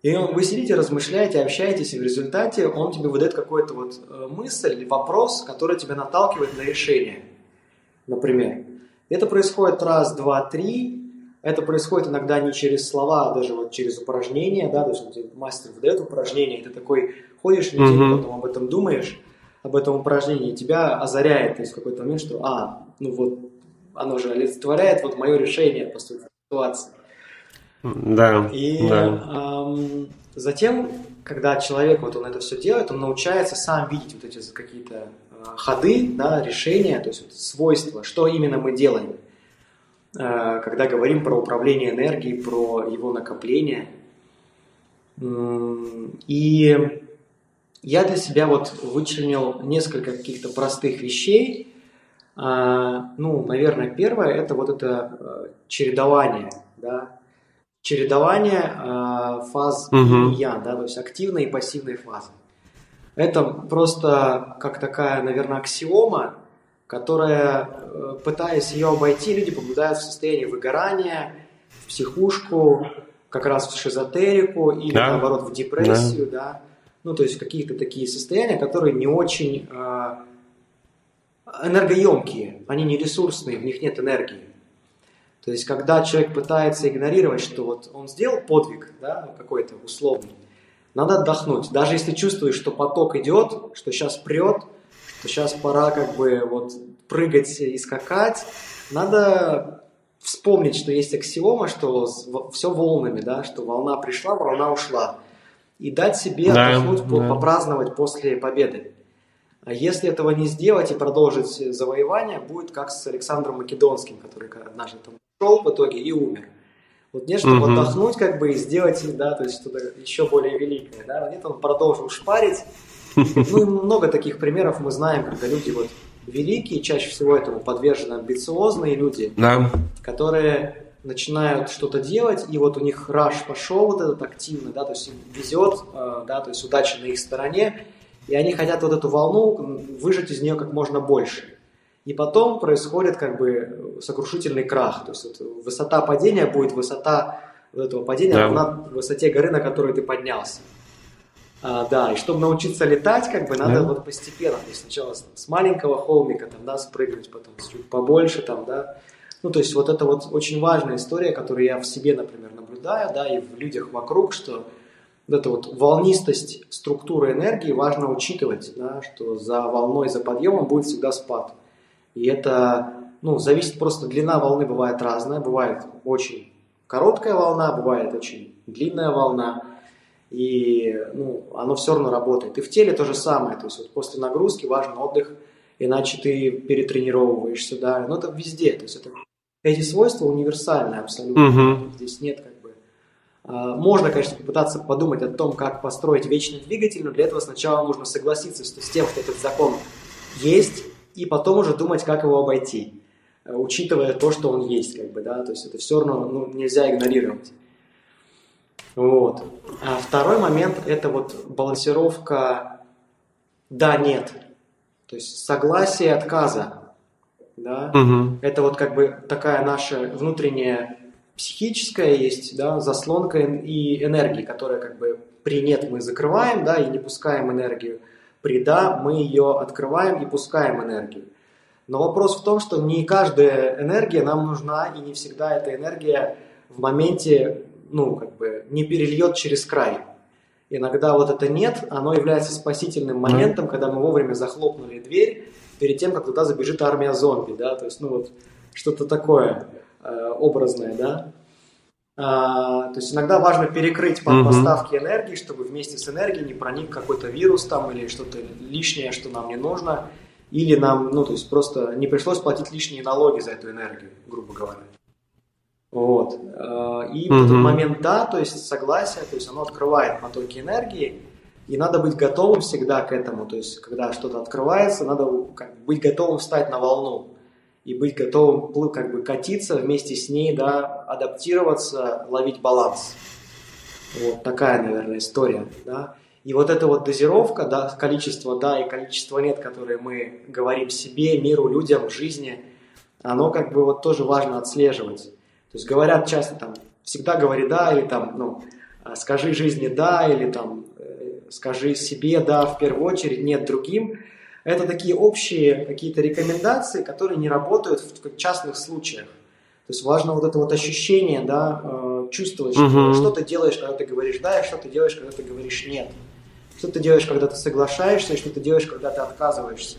И вы сидите, размышляете, общаетесь, и в результате он тебе выдает какую-то вот э, мысль или вопрос, который тебя наталкивает на решение. Например. Это происходит раз, два, три, это происходит иногда не через слова, а даже вот через упражнения, да, то есть мастер выдает упражнение, и ты такой ходишь неделю, mm-hmm. потом об этом думаешь, об этом упражнении, и тебя озаряет, то есть в какой-то момент, что, а, ну вот, оно же олицетворяет вот мое решение по ситуации. Да, и да. Эм, затем, когда человек вот он это все делает, он научается сам видеть вот эти какие-то э, ходы, да, решения, то есть вот свойства, что именно мы делаем. Э, когда говорим про управление энергией, про его накопление. И я для себя вот вычленил несколько каких-то простых вещей. А, ну, наверное, первое – это вот это э, чередование, да, чередование э, фаз угу. я, да, то есть активной и пассивной фазы. Это просто как такая, наверное, аксиома, которая, э, пытаясь ее обойти, люди попадают в состояние выгорания, в психушку, как раз в шизотерику или да. наоборот в депрессию, да. да. Ну, то есть какие-то такие состояния, которые не очень э, энергоемкие, они не ресурсные, в них нет энергии. То есть, когда человек пытается игнорировать, что вот он сделал подвиг, да, ну, какой-то условный, надо отдохнуть. Даже если чувствуешь, что поток идет, что сейчас прет, то сейчас пора как бы вот прыгать и скакать, надо вспомнить, что есть аксиома, что все волнами, да, что волна пришла, волна ушла. И дать себе да, отдохнуть, да. попраздновать после победы. А если этого не сделать и продолжить завоевание, будет как с Александром Македонским, который однажды там ушел в итоге и умер. Вот нет, чтобы угу. отдохнуть, как бы, и сделать, да, то есть что-то еще более великое, да, нет, он продолжил шпарить, ну и много таких примеров мы знаем, когда люди вот великие, чаще всего этому подвержены амбициозные люди, да. которые начинают что-то делать, и вот у них раш пошел вот этот активно, да, то есть им везет, э, да, то есть удача на их стороне, и они хотят вот эту волну выжать из нее как можно больше. И потом происходит как бы сокрушительный крах, то есть вот высота падения будет высота вот этого падения да. равна высоте горы, на которую ты поднялся. А, да, и чтобы научиться летать, как бы надо да. вот постепенно, то есть сначала с, с маленького холмика там, да, спрыгнуть, потом чуть побольше там, да. Ну, то есть вот это вот очень важная история, которую я в себе, например, наблюдаю, да, и в людях вокруг, что вот эта вот волнистость структуры энергии важно учитывать, да, что за волной, за подъемом будет всегда спад. И это, ну, зависит просто, длина волны бывает разная, бывает очень короткая волна, бывает очень длинная волна, и ну, оно все равно работает. И в теле то же самое, то есть вот после нагрузки важен отдых, иначе ты перетренировываешься, да, но это везде, то есть это, эти свойства универсальные абсолютно, угу. здесь нет как бы... А, можно, конечно, попытаться подумать о том, как построить вечный двигатель, но для этого сначала нужно согласиться с тем, что этот закон есть, и потом уже думать, как его обойти. Учитывая то, что он есть, как бы, да, то есть это все равно ну, нельзя игнорировать. Вот. А второй момент – это вот балансировка «да-нет», то есть согласие отказа. Да? Угу. Это вот как бы такая наша внутренняя психическая есть, да, заслонка и энергии, которая как бы при «нет» мы закрываем, да, и не пускаем энергию, при «да» мы ее открываем и пускаем энергию. Но вопрос в том, что не каждая энергия нам нужна, и не всегда эта энергия в моменте, ну, как бы, не перельет через край. Иногда вот это нет, оно является спасительным моментом, когда мы вовремя захлопнули дверь перед тем, как туда забежит армия зомби, да, то есть, ну, вот, что-то такое э, образное, да. А, то есть иногда важно перекрыть mm-hmm. поставки энергии, чтобы вместе с энергией не проник какой-то вирус там или что-то лишнее, что нам не нужно, или нам, ну, то есть просто не пришлось платить лишние налоги за эту энергию, грубо говоря. Вот. Э, и mm-hmm. в этот момент да, то есть согласие, то есть оно открывает потоки энергии, и надо быть готовым всегда к этому. То есть, когда что-то открывается, надо как, быть готовым встать на волну и быть готовым как бы катиться вместе с ней, да, адаптироваться, ловить баланс. Вот такая, наверное, история, да. И вот эта вот дозировка, да, количество да и количество нет, которые мы говорим себе, миру, людям, жизни, оно как бы вот тоже важно отслеживать. То есть говорят часто там, всегда говори да, или там, ну, а, скажи жизни да, или там, э, скажи себе да в первую очередь, нет другим. Это такие общие какие-то рекомендации, которые не работают в частных случаях. То есть важно вот это вот ощущение, да, э, чувствовать, что, uh-huh. что ты делаешь, когда ты говоришь да, и что ты делаешь, когда ты говоришь нет. Что ты делаешь, когда ты соглашаешься, и что ты делаешь, когда ты отказываешься.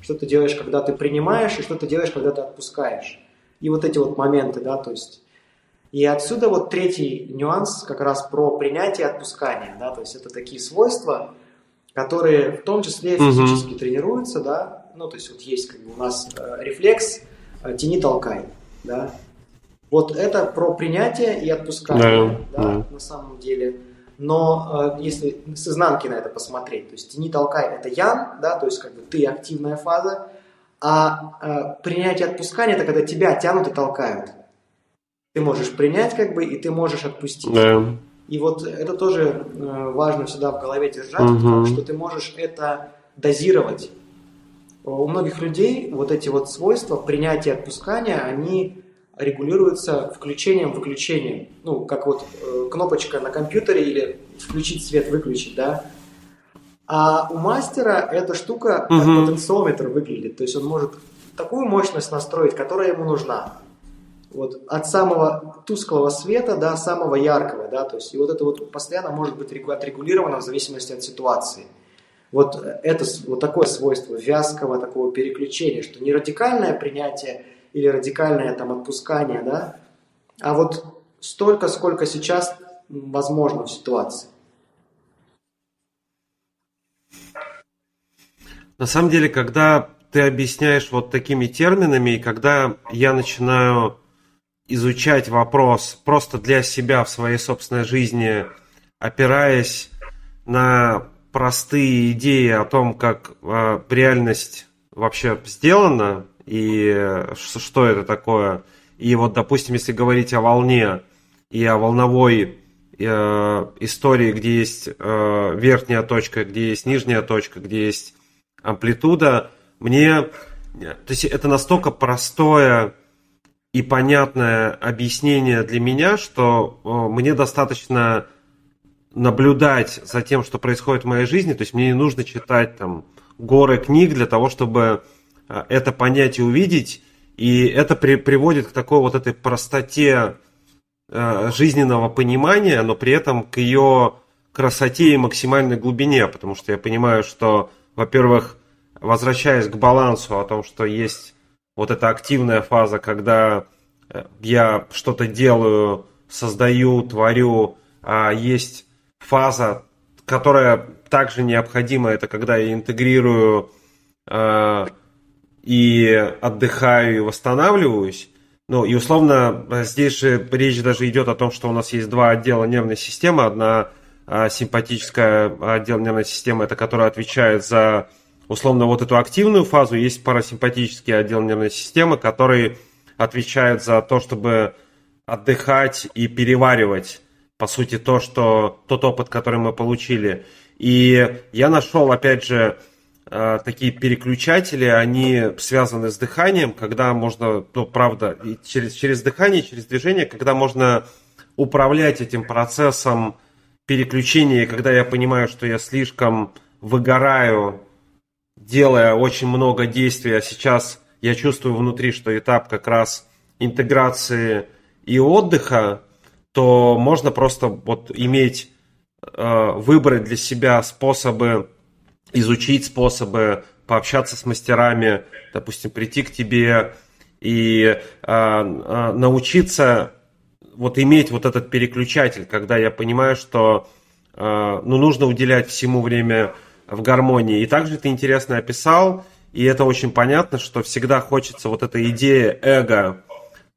Что ты делаешь, когда ты принимаешь, и что ты делаешь, когда ты отпускаешь. И вот эти вот моменты, да, то есть... И отсюда вот третий нюанс как раз про принятие и отпускание, да, то есть это такие свойства, которые в том числе физически mm-hmm. тренируются, да, ну, то есть вот есть как бы у нас э, рефлекс э, «тяни, толкай», да, вот это про принятие и отпускание, да, да, да. на самом деле но э, если с изнанки на это посмотреть, то есть тяни толкай это ян, да, то есть как бы ты активная фаза, а э, принятие отпускания это когда тебя тянут и толкают. Ты можешь принять как бы и ты можешь отпустить. Да. И вот это тоже э, важно всегда в голове держать, угу. что ты можешь это дозировать. У многих людей вот эти вот свойства принятия и отпускания, они регулируется включением-выключением. Ну, как вот э, кнопочка на компьютере или включить свет, выключить, да. А у мастера эта штука как угу. потенциометр выглядит. То есть он может такую мощность настроить, которая ему нужна. Вот от самого тусклого света до самого яркого, да, то есть и вот это вот постоянно может быть отрегулировано в зависимости от ситуации. Вот это вот такое свойство вязкого такого переключения, что не радикальное принятие или радикальное там отпускание, да, а вот столько, сколько сейчас возможно в ситуации. На самом деле, когда ты объясняешь вот такими терминами, и когда я начинаю изучать вопрос просто для себя в своей собственной жизни, опираясь на простые идеи о том, как э, реальность вообще сделана, и что это такое, И вот, допустим, если говорить о волне и о волновой э, истории, где есть э, верхняя точка, где есть нижняя точка, где есть амплитуда, мне... То есть это настолько простое и понятное объяснение для меня, что э, мне достаточно наблюдать за тем, что происходит в моей жизни. То есть мне не нужно читать там горы книг для того, чтобы э, это понять и увидеть. И это при, приводит к такой вот этой простоте э, жизненного понимания, но при этом к ее красоте и максимальной глубине, потому что я понимаю, что, во-первых, возвращаясь к балансу о том, что есть вот эта активная фаза, когда э, я что-то делаю, создаю, творю, а есть фаза, которая также необходима, это когда я интегрирую э, и отдыхаю и восстанавливаюсь. Ну и условно здесь же речь даже идет о том, что у нас есть два отдела нервной системы. Одна э, симпатическая отдел нервной системы, это которая отвечает за условно вот эту активную фазу. Есть парасимпатический отдел нервной системы, который отвечает за то, чтобы отдыхать и переваривать по сути, то, что тот опыт, который мы получили. И я нашел, опять же, э, такие переключатели, они связаны с дыханием, когда можно, ну, правда, через, через дыхание, через движение, когда можно управлять этим процессом переключения, когда я понимаю, что я слишком выгораю, делая очень много действий, а сейчас я чувствую внутри, что этап как раз интеграции и отдыха, то можно просто вот иметь, э, выбрать для себя способы, изучить способы пообщаться с мастерами, допустим, прийти к тебе и э, э, научиться вот иметь вот этот переключатель, когда я понимаю, что ну, нужно уделять всему время в гармонии. И также ты интересно описал, и это очень понятно, что всегда хочется вот эта идея эго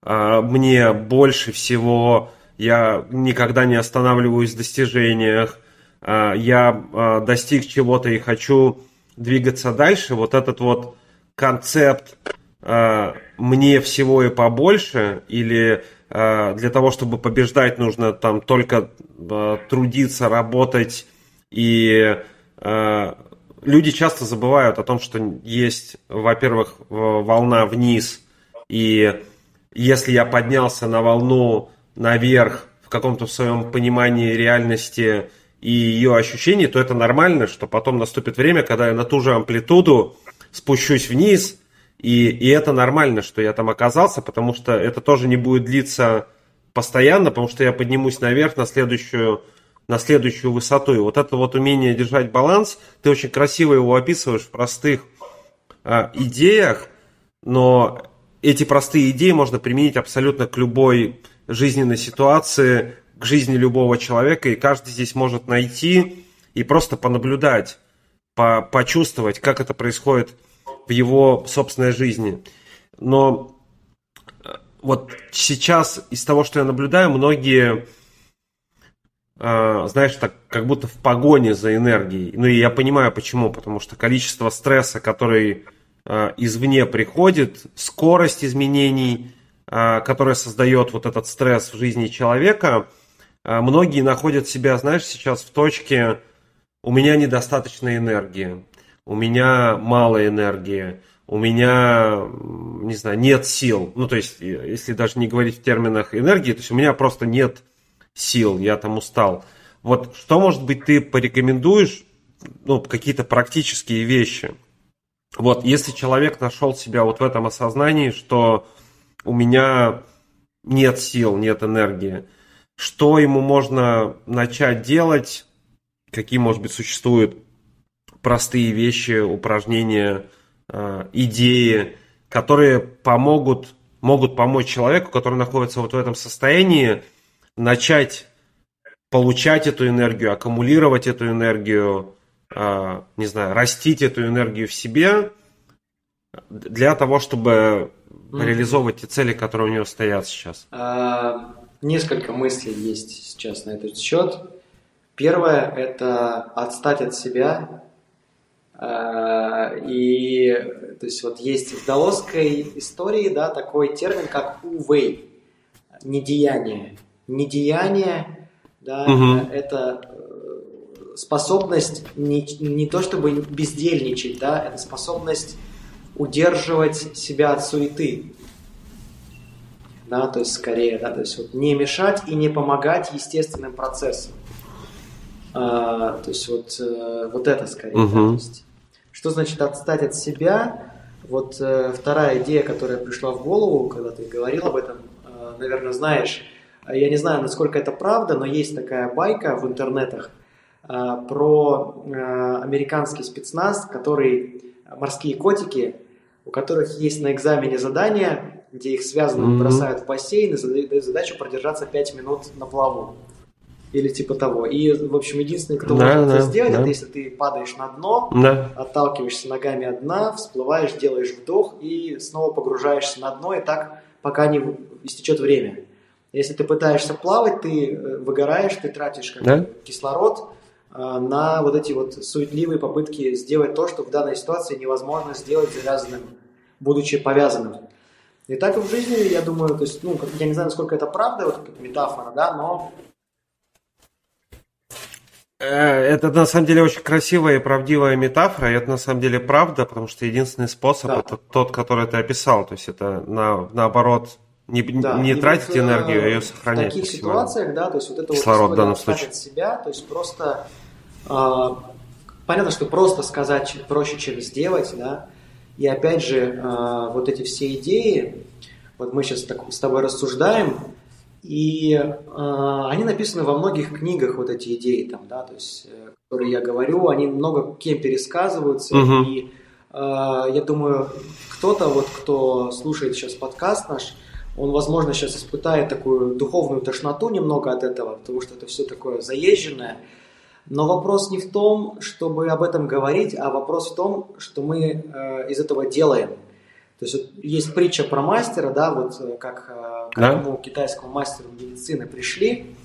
мне больше всего я никогда не останавливаюсь в достижениях, а, я а, достиг чего-то и хочу двигаться дальше, вот этот вот концепт а, «мне всего и побольше» или для того, чтобы побеждать, нужно там только трудиться, работать. И люди часто забывают о том, что есть, во-первых, волна вниз. И если я поднялся на волну наверх в каком-то своем понимании реальности и ее ощущений, то это нормально, что потом наступит время, когда я на ту же амплитуду спущусь вниз, и, и это нормально, что я там оказался, потому что это тоже не будет длиться постоянно, потому что я поднимусь наверх на следующую, на следующую высоту. И вот это вот умение держать баланс, ты очень красиво его описываешь в простых э, идеях, но эти простые идеи можно применить абсолютно к любой жизненной ситуации, к жизни любого человека, и каждый здесь может найти и просто понаблюдать, по, почувствовать, как это происходит в его собственной жизни. Но э, вот сейчас из того, что я наблюдаю, многие, знаешь, так как будто в погоне за энергией. Ну и я понимаю почему, потому что количество стресса, который э, извне приходит, скорость изменений, а, которая создает вот этот стресс в жизни человека, многие находят себя, знаешь, сейчас в точке «у меня недостаточно энергии», «у меня мало энергии», «у меня, не знаю, нет сил». Ну, то есть, если даже не говорить в терминах энергии, то есть у меня просто нет сил, я там устал. Вот что, может быть, ты порекомендуешь, ну, какие-то практические вещи? Вот, если человек нашел себя вот в этом осознании, что у меня нет сил, нет энергии. Что ему можно начать делать? Какие, может быть, существуют простые вещи, упражнения, э, идеи, которые помогут, могут помочь человеку, который находится вот в этом состоянии, начать получать эту энергию, аккумулировать эту энергию, э, не знаю, растить эту энергию в себе для того, чтобы mm. реализовывать те цели, которые у него стоят сейчас? А, несколько мыслей есть сейчас на этот счет. Первое – это отстать от себя. А, и то есть вот есть в даосской истории, да, такой термин, как увей, недеяние. Недеяние, да, угу. это э, способность не, не то чтобы бездельничать, да, это способность удерживать себя от суеты. Да, то есть скорее, да, то есть вот не мешать и не помогать естественным процессам. А, то есть вот, э, вот это скорее. Угу. Да, то есть, что значит отстать от себя? Вот э, вторая идея, которая пришла в голову, когда ты говорил об этом, э, наверное, знаешь, я не знаю, насколько это правда, но есть такая байка в интернетах э, про э, американский спецназ, который морские котики, у которых есть на экзамене задание, где их связанно mm-hmm. бросают в бассейн и задают задачу продержаться 5 минут на плаву или типа того. И, в общем, единственный, кто да, может да, это сделать, да. это если ты падаешь на дно, да. отталкиваешься ногами от дна, всплываешь, делаешь вдох и снова погружаешься на дно, и так пока не истечет время. Если ты пытаешься плавать, ты э, выгораешь, ты тратишь как да? кислород э, на вот эти вот суетливые попытки сделать то, что в данной ситуации невозможно сделать завязанным, будучи повязанным. И так и в жизни, я думаю, то есть, ну, я не знаю, насколько это правда, вот как метафора, да, но Э, это на самом деле очень красивая и правдивая метафора, и это на самом деле правда, потому что единственный способ да. это тот, который ты описал, то есть это на, наоборот не, да. не тратить вот, энергию, а ее сохранять. В таких ситуациях, да, то есть вот это Кислород вот в данном случае. от себя, то есть просто э, понятно, что просто сказать проще, чем сделать, да, и опять же э, вот эти все идеи, вот мы сейчас так, с тобой рассуждаем, и э, они написаны во многих книгах, вот эти идеи, там, да, то есть, э, которые я говорю, они много кем пересказываются. Угу. И э, я думаю, кто-то, вот, кто слушает сейчас подкаст наш, он, возможно, сейчас испытает такую духовную тошноту немного от этого, потому что это все такое заезженное. Но вопрос не в том, чтобы об этом говорить, а вопрос в том, что мы э, из этого делаем. То есть вот есть притча про мастера, да, вот э, как э, к да? китайскому мастеру медицины пришли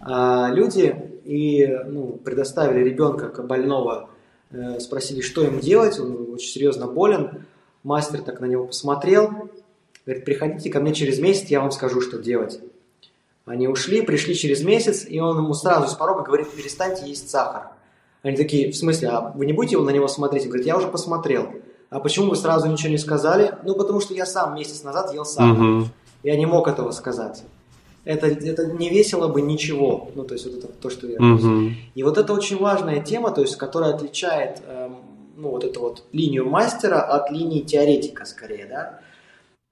а, люди и ну, предоставили ребенка больного, э, спросили, что им делать, он очень серьезно болен. Мастер так на него посмотрел, говорит, приходите ко мне через месяц, я вам скажу, что делать. Они ушли, пришли через месяц, и он ему сразу с порога говорит, перестаньте есть сахар. Они такие, в смысле, а вы не будете на него смотреть? Он говорит, я уже посмотрел. А почему вы сразу ничего не сказали? Ну, потому что я сам месяц назад ел сахар. Угу. Я не мог этого сказать. Это, это не весело бы ничего. Ну, то есть, вот это то, что я... Угу. И вот это очень важная тема, то есть, которая отличает, эм, ну, вот эту вот линию мастера от линии теоретика, скорее, да.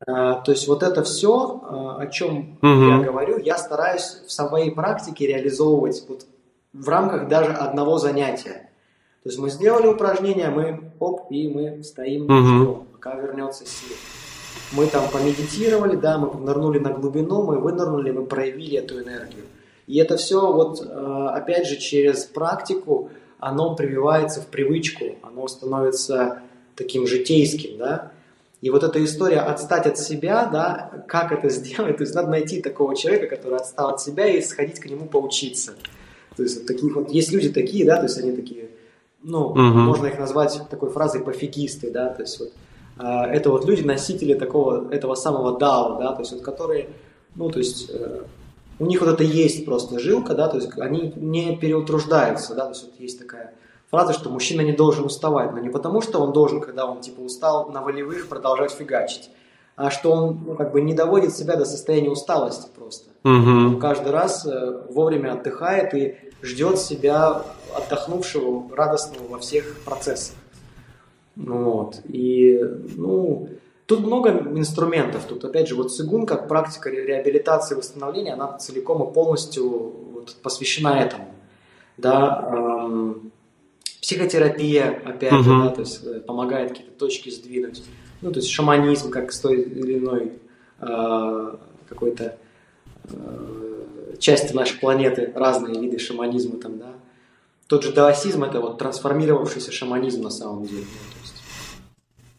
Uh, то есть вот это все, э, о чем угу. я говорю, я стараюсь в своей практике реализовывать вот в рамках даже одного занятия. То есть мы сделали упражнение, мы оп, и мы стоим, угу. пока вернется сила. Мы там помедитировали, да, мы нырнули на глубину, мы вынырнули, мы проявили эту энергию. И это все вот, э, опять же, через практику, оно прививается в привычку, оно становится таким житейским, да. И вот эта история отстать от себя, да, как это сделать, то есть надо найти такого человека, который отстал от себя и сходить к нему поучиться. То есть вот таких вот, есть люди такие, да, то есть они такие ну, угу. можно их назвать такой фразой пофигисты, да, то есть вот э, это вот люди, носители такого, этого самого дао, да, то есть вот которые, ну, то есть э, у них вот это есть просто жилка, да, то есть они не переутруждаются, да, то есть вот есть такая фраза, что мужчина не должен уставать, но не потому, что он должен, когда он типа устал на волевых, продолжать фигачить, а что он ну, как бы не доводит себя до состояния усталости просто. Угу. Он каждый раз э, вовремя отдыхает и ждет себя отдохнувшего, радостного во всех процессах. Вот. И, ну, тут много инструментов. Тут, опять же, вот цигун, как практика реабилитации и восстановления, она целиком и полностью вот, посвящена этому. Да, эм, психотерапия, опять же, да, то есть э, помогает какие-то точки сдвинуть. Ну, то есть шаманизм, как с той или иной э, какой-то э, части нашей планеты, разные виды шаманизма там, да, тот же даосизм – это вот трансформировавшийся шаманизм на самом деле. Ну, то есть,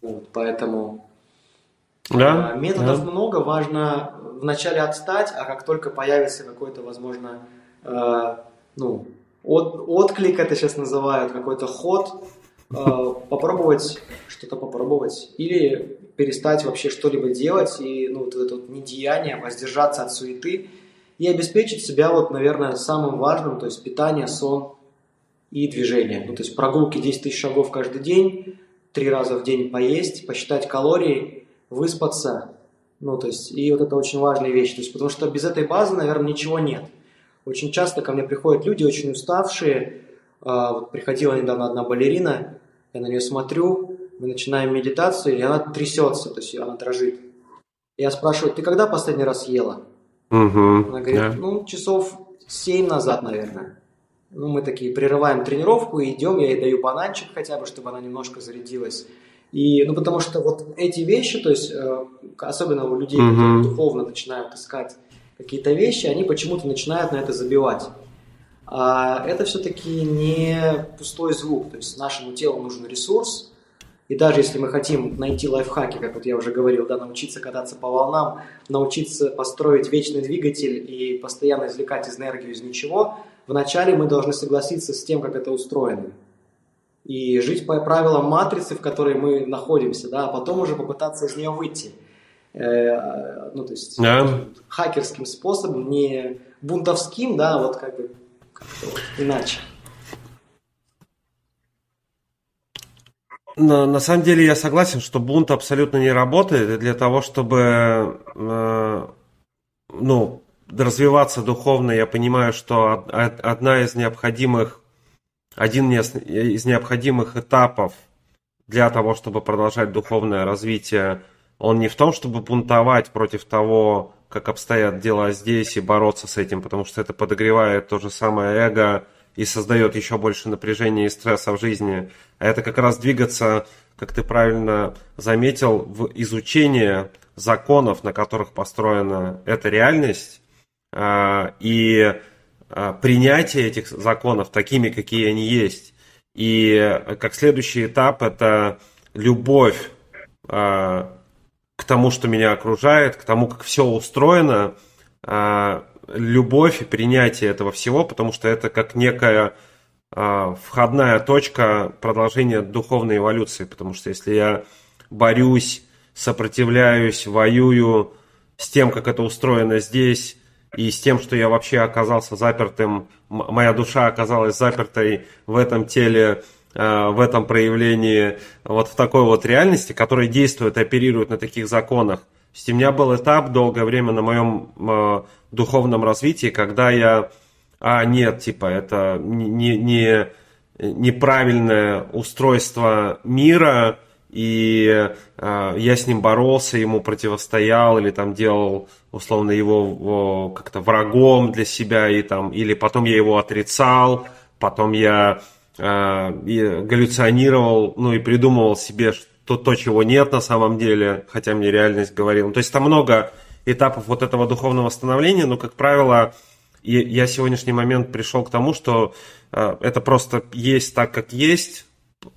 вот, поэтому да, а, методов да. много, важно вначале отстать, а как только появится какой-то, возможно, э, ну, от, отклик это сейчас называют, какой-то ход, попробовать что-то попробовать или перестать вообще что-либо делать и ну, вот это вот недеяние, воздержаться от суеты и обеспечить себя вот, наверное, самым важным, то есть питание, сон и движение. Ну, то есть прогулки 10 тысяч шагов каждый день, три раза в день поесть, посчитать калории, выспаться. Ну, то есть, и вот это очень важная вещь. То есть, потому что без этой базы, наверное, ничего нет. Очень часто ко мне приходят люди очень уставшие. А, вот приходила недавно одна балерина, я на нее смотрю, мы начинаем медитацию, и она трясется, то есть она дрожит. Я спрашиваю, ты когда последний раз ела? Угу, она говорит, ну, часов семь назад, наверное. Ну, мы такие прерываем тренировку и идем, я ей даю бананчик хотя бы, чтобы она немножко зарядилась. И, ну, потому что вот эти вещи, то есть, э, особенно у людей, mm-hmm. которые духовно начинают искать какие-то вещи, они почему-то начинают на это забивать. А это все-таки не пустой звук, то есть нашему телу нужен ресурс, и даже если мы хотим найти лайфхаки, как вот я уже говорил, да, научиться кататься по волнам, научиться построить вечный двигатель и постоянно извлекать энергию из ничего, вначале мы должны согласиться с тем, как это устроено. И жить по правилам матрицы, в которой мы находимся, да, а потом уже попытаться из нее выйти. Э, ну, то есть yeah. хакерским способом, не бунтовским, да, а вот как бы как вот иначе. Но, на самом деле я согласен, что бунт абсолютно не работает для того, чтобы э, ну, развиваться духовно. Я понимаю, что одна из необходимых, один из необходимых этапов для того, чтобы продолжать духовное развитие, он не в том, чтобы бунтовать против того, как обстоят дела здесь и бороться с этим, потому что это подогревает то же самое эго, и создает еще больше напряжения и стресса в жизни. А это как раз двигаться, как ты правильно заметил, в изучение законов, на которых построена эта реальность, а, и а, принятие этих законов такими, какие они есть. И как следующий этап это любовь а, к тому, что меня окружает, к тому, как все устроено, любовь и принятие этого всего, потому что это как некая э, входная точка продолжения духовной эволюции. Потому что если я борюсь, сопротивляюсь, воюю с тем, как это устроено здесь, и с тем, что я вообще оказался запертым, моя душа оказалась запертой в этом теле, в этом проявлении, вот в такой вот реальности, которая действует, оперирует на таких законах. То есть у меня был этап долгое время на моем э, духовном развитии, когда я, а нет, типа, это не, не, неправильное устройство мира, и э, я с ним боролся, ему противостоял, или там делал, условно, его как-то врагом для себя, и там, или потом я его отрицал, потом я э, и галлюционировал, ну и придумывал себе то, то, чего нет на самом деле, хотя мне реальность говорила. То есть там много этапов вот этого духовного становления, но, как правило, я сегодняшний момент пришел к тому, что э, это просто есть так, как есть.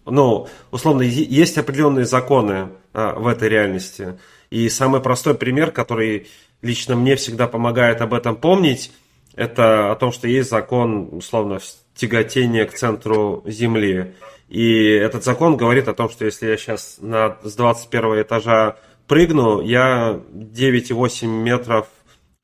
Ну, условно, есть определенные законы э, в этой реальности. И самый простой пример, который лично мне всегда помогает об этом помнить, это о том, что есть закон, условно, тяготения к центру Земли. И этот закон говорит о том, что если я сейчас на, с 21 этажа прыгну, я 9,8 метров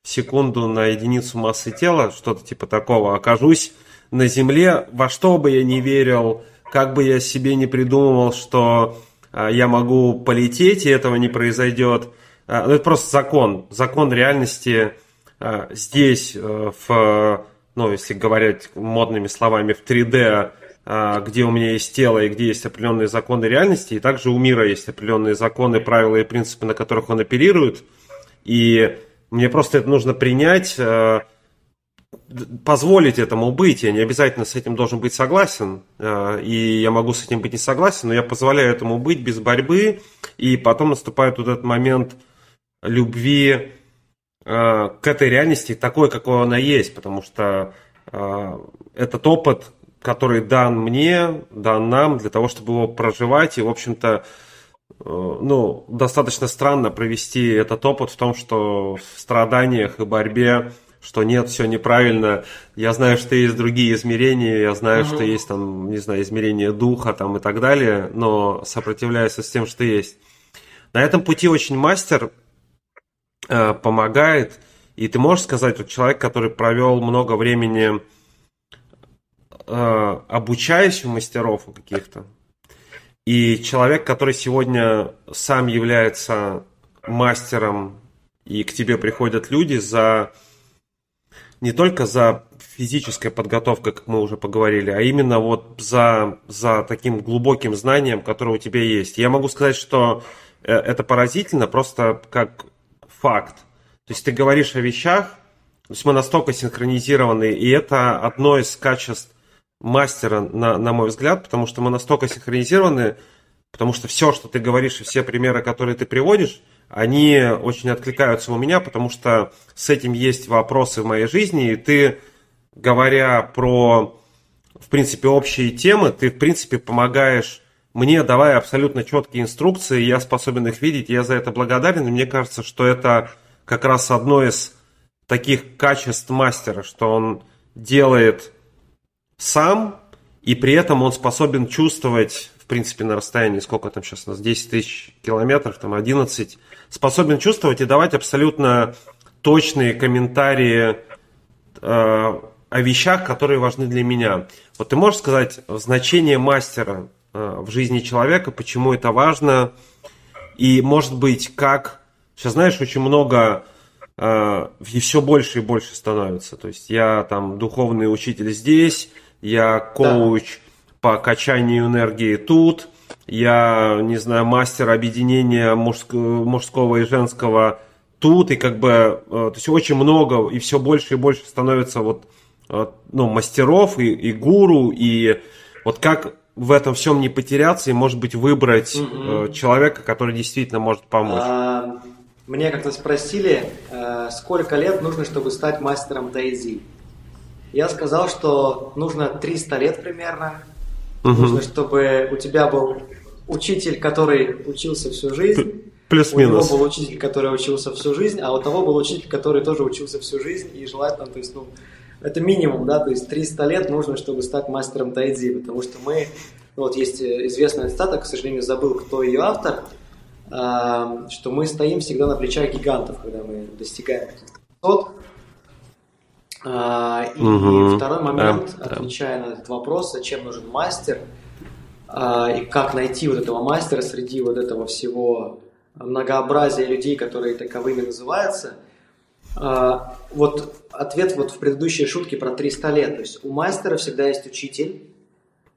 в секунду на единицу массы тела, что-то типа такого, окажусь на Земле, во что бы я ни верил, как бы я себе не придумывал, что а, я могу полететь, и этого не произойдет. А, ну, это просто закон, закон реальности а, здесь, э, в, ну, если говорить модными словами, в 3D а, где у меня есть тело и где есть определенные законы реальности, и также у мира есть определенные законы, правила и принципы, на которых он оперирует. И мне просто это нужно принять, а, позволить этому быть. Я не обязательно с этим должен быть согласен, а, и я могу с этим быть не согласен, но я позволяю этому быть без борьбы, и потом наступает вот этот момент любви к этой реальности такой, какой она есть, потому что этот опыт который дан мне, дан нам для того, чтобы его проживать. И, в общем-то, э, ну, достаточно странно провести этот опыт в том, что в страданиях и борьбе что нет, все неправильно. Я знаю, что есть другие измерения, я знаю, угу. что есть там, не знаю, измерение духа там и так далее, но сопротивляюсь с тем, что есть. На этом пути очень мастер э, помогает, и ты можешь сказать, вот человек, который провел много времени э, обучаясь у мастеров каких-то, и человек, который сегодня сам является мастером, и к тебе приходят люди за не только за физической подготовкой, как мы уже поговорили, а именно вот за, за таким глубоким знанием, которое у тебя есть. Я могу сказать, что э, это поразительно просто как факт. То есть ты говоришь о вещах, то есть мы настолько синхронизированы, и это одно из качеств мастера, на, на мой взгляд, потому что мы настолько синхронизированы, потому что все, что ты говоришь, и все примеры, которые ты приводишь, они очень откликаются у меня, потому что с этим есть вопросы в моей жизни, и ты, говоря про, в принципе, общие темы, ты, в принципе, помогаешь мне, давая абсолютно четкие инструкции, я способен их видеть, я за это благодарен, и мне кажется, что это как раз одно из таких качеств мастера, что он делает сам, и при этом он способен чувствовать, в принципе, на расстоянии, сколько там сейчас у нас, 10 тысяч километров, там 11, способен чувствовать и давать абсолютно точные комментарии э, о вещах, которые важны для меня. Вот ты можешь сказать значение мастера в жизни человека, почему это важно, и, может быть, как... Сейчас, знаешь, очень много э, и все больше и больше становится. То есть я там духовный учитель здесь, я коуч да. по качанию энергии тут, я, не знаю, мастер объединения мужского, мужского и женского тут, и как бы, э, то есть очень много, и все больше и больше становится вот, э, ну, мастеров и, и гуру, и вот как в этом всем не потеряться и, может быть, выбрать mm-hmm. человека, который действительно может помочь? А, мне как-то спросили, сколько лет нужно, чтобы стать мастером Тайзи. Я сказал, что нужно 300 лет примерно. Угу. Нужно, чтобы у тебя был учитель, который учился всю жизнь. Плюс-минус. У него был учитель, который учился всю жизнь, а у того был учитель, который тоже учился всю жизнь и желательно, то есть, ну, это минимум, да, то есть 300 лет нужно, чтобы стать мастером тайцзи, потому что мы, ну, вот есть известная цитата, к сожалению, забыл, кто ее автор, э, что мы стоим всегда на плечах гигантов, когда мы достигаем каких-то высот, а, и угу. второй момент, да, отвечая да. на этот вопрос, зачем нужен мастер а, и как найти вот этого мастера среди вот этого всего многообразия людей, которые таковыми называются. А, вот ответ вот в предыдущей шутке про 300 лет. То есть у мастера всегда есть учитель,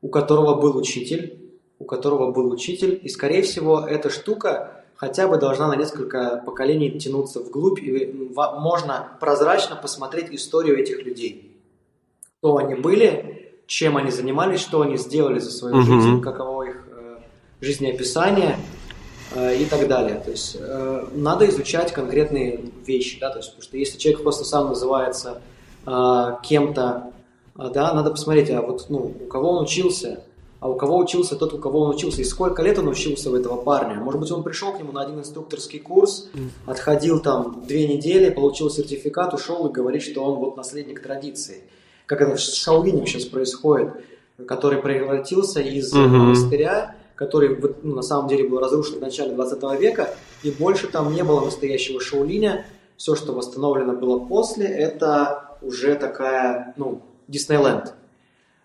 у которого был учитель, у которого был учитель, и, скорее всего, эта штука хотя бы должна на несколько поколений тянуться вглубь, и можно прозрачно посмотреть историю этих людей. Кто они были, чем они занимались, что они сделали за свою mm-hmm. жизнь, каково их э, жизнеописание и так далее. То есть э, надо изучать конкретные вещи, да, то есть, потому что если человек просто сам называется э, кем-то, э, да, надо посмотреть, а вот ну, у кого он учился, а у кого учился тот, у кого он учился, и сколько лет он учился у этого парня. Может быть, он пришел к нему на один инструкторский курс, отходил там две недели, получил сертификат, ушел и говорит, что он вот наследник традиции. Как это в Шаолине сейчас происходит, который превратился из угу. монастыря, который ну, на самом деле был разрушен в начале 20 века, и больше там не было настоящего Шаолиня. Все, что восстановлено было после, это уже такая, ну, Диснейленд.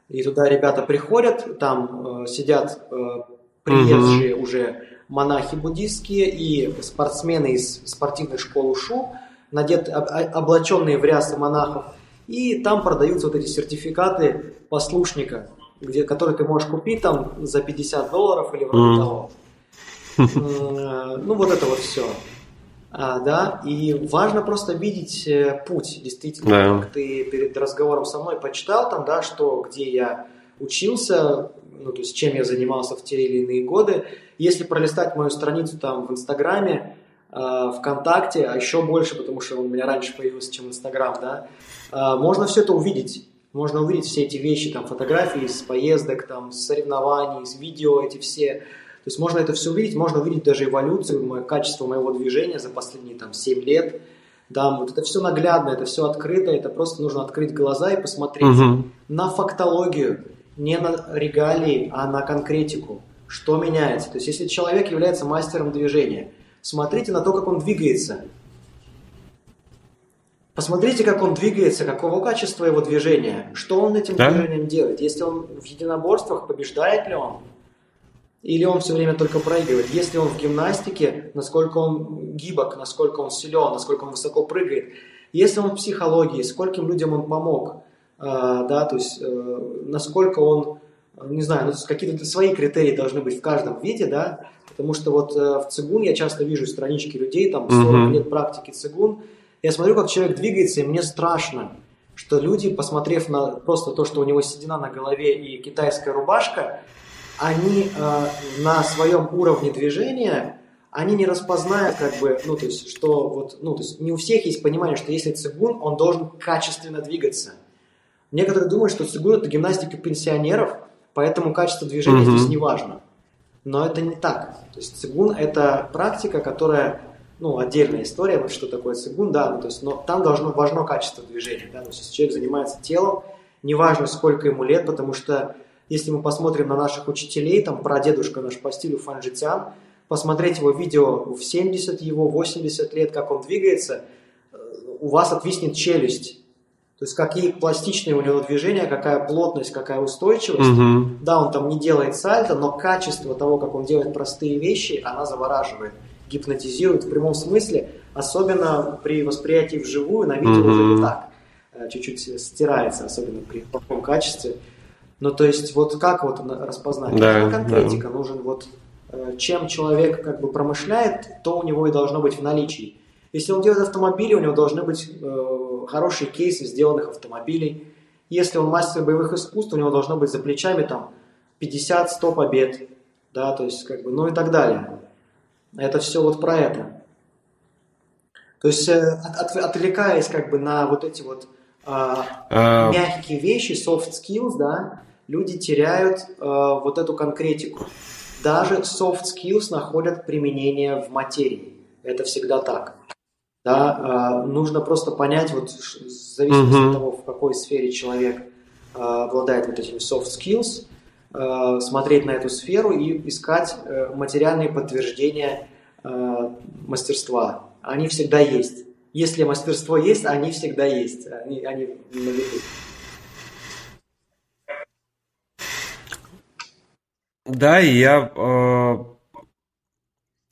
И туда ребята приходят, там э, сидят э, приезжие угу. уже монахи буддистские и спортсмены из спортивной школы ШУ, надет, об, облаченные в рясы монахов, и там продаются вот эти сертификаты послушника, где, которые ты можешь купить там за 50 долларов или вроде mm. того. Э, ну вот это вот все. А, да, и важно просто видеть э, путь, действительно, да. как ты перед разговором со мной почитал там, да, что, где я учился, ну, то есть чем я занимался в те или иные годы. Если пролистать мою страницу там в Инстаграме, э, ВКонтакте, а еще больше, потому что он у меня раньше появился, чем Инстаграм, да, э, можно все это увидеть. Можно увидеть все эти вещи, там, фотографии с поездок, там, с соревнований, с видео эти все то есть можно это все увидеть, можно увидеть даже эволюцию, качество моего движения за последние там, 7 лет, Да, вот это все наглядно, это все открыто, это просто нужно открыть глаза и посмотреть угу. на фактологию, не на регалии, а на конкретику. Что меняется? То есть, если человек является мастером движения, смотрите на то, как он двигается. Посмотрите, как он двигается, какого качества его движения, что он этим да? движением делает. Если он в единоборствах, побеждает ли он? Или он все время только проигрывает? Если он в гимнастике, насколько он гибок, насколько он силен, насколько он высоко прыгает? Если он в психологии, скольким людям он помог? Э, да, то есть э, насколько он, не знаю, ну, какие-то свои критерии должны быть в каждом виде, да, потому что вот э, в цигун я часто вижу странички людей, там 40 mm-hmm. лет практики цигун, я смотрю, как человек двигается, и мне страшно, что люди, посмотрев на просто то, что у него седина на голове и китайская рубашка, они э, на своем уровне движения, они не распознают, как бы, ну, то есть, что вот, ну, то есть, не у всех есть понимание, что если цигун, он должен качественно двигаться. Некоторые думают, что цигун – это гимнастика пенсионеров, поэтому качество движения mm-hmm. здесь не важно. Но это не так. То есть цигун – это практика, которая, ну, отдельная история, вот что такое цигун, да, ну, то есть, но там должно важно качество движения, да, то есть если человек занимается телом, неважно, сколько ему лет, потому что если мы посмотрим на наших учителей, там, про дедушка наш по стилю Фанжитян, посмотреть его видео в 70 его, 80 лет, как он двигается, э, у вас отвиснет челюсть. То есть какие пластичные у него движения, какая плотность, какая устойчивость. Угу. Да, он там не делает сальто, но качество того, как он делает простые вещи, она завораживает, гипнотизирует в прямом смысле, особенно при восприятии вживую, на видео угу. уже не так. Э, чуть-чуть стирается, особенно при плохом качестве. Ну, то есть, вот как вот распознать? Да, конкретика да. нужен вот э, чем человек как бы промышляет, то у него и должно быть в наличии. Если он делает автомобили, у него должны быть э, хорошие кейсы сделанных автомобилей. Если он мастер боевых искусств, у него должно быть за плечами там 50-100 побед, да, то есть как бы, ну и так далее. Это все вот про это. То есть э, от, отвлекаясь как бы на вот эти вот э, а... мягкие вещи, soft skills, да, люди теряют э, вот эту конкретику. Даже soft skills находят применение в материи. Это всегда так. Да, э, нужно просто понять, вот, в зависимости uh-huh. от того, в какой сфере человек э, обладает вот этими soft skills, смотреть на эту сферу и искать э, материальные подтверждения э, мастерства. Они всегда есть. Если мастерство есть, они всегда есть. Они, они на виду. Да, и я э,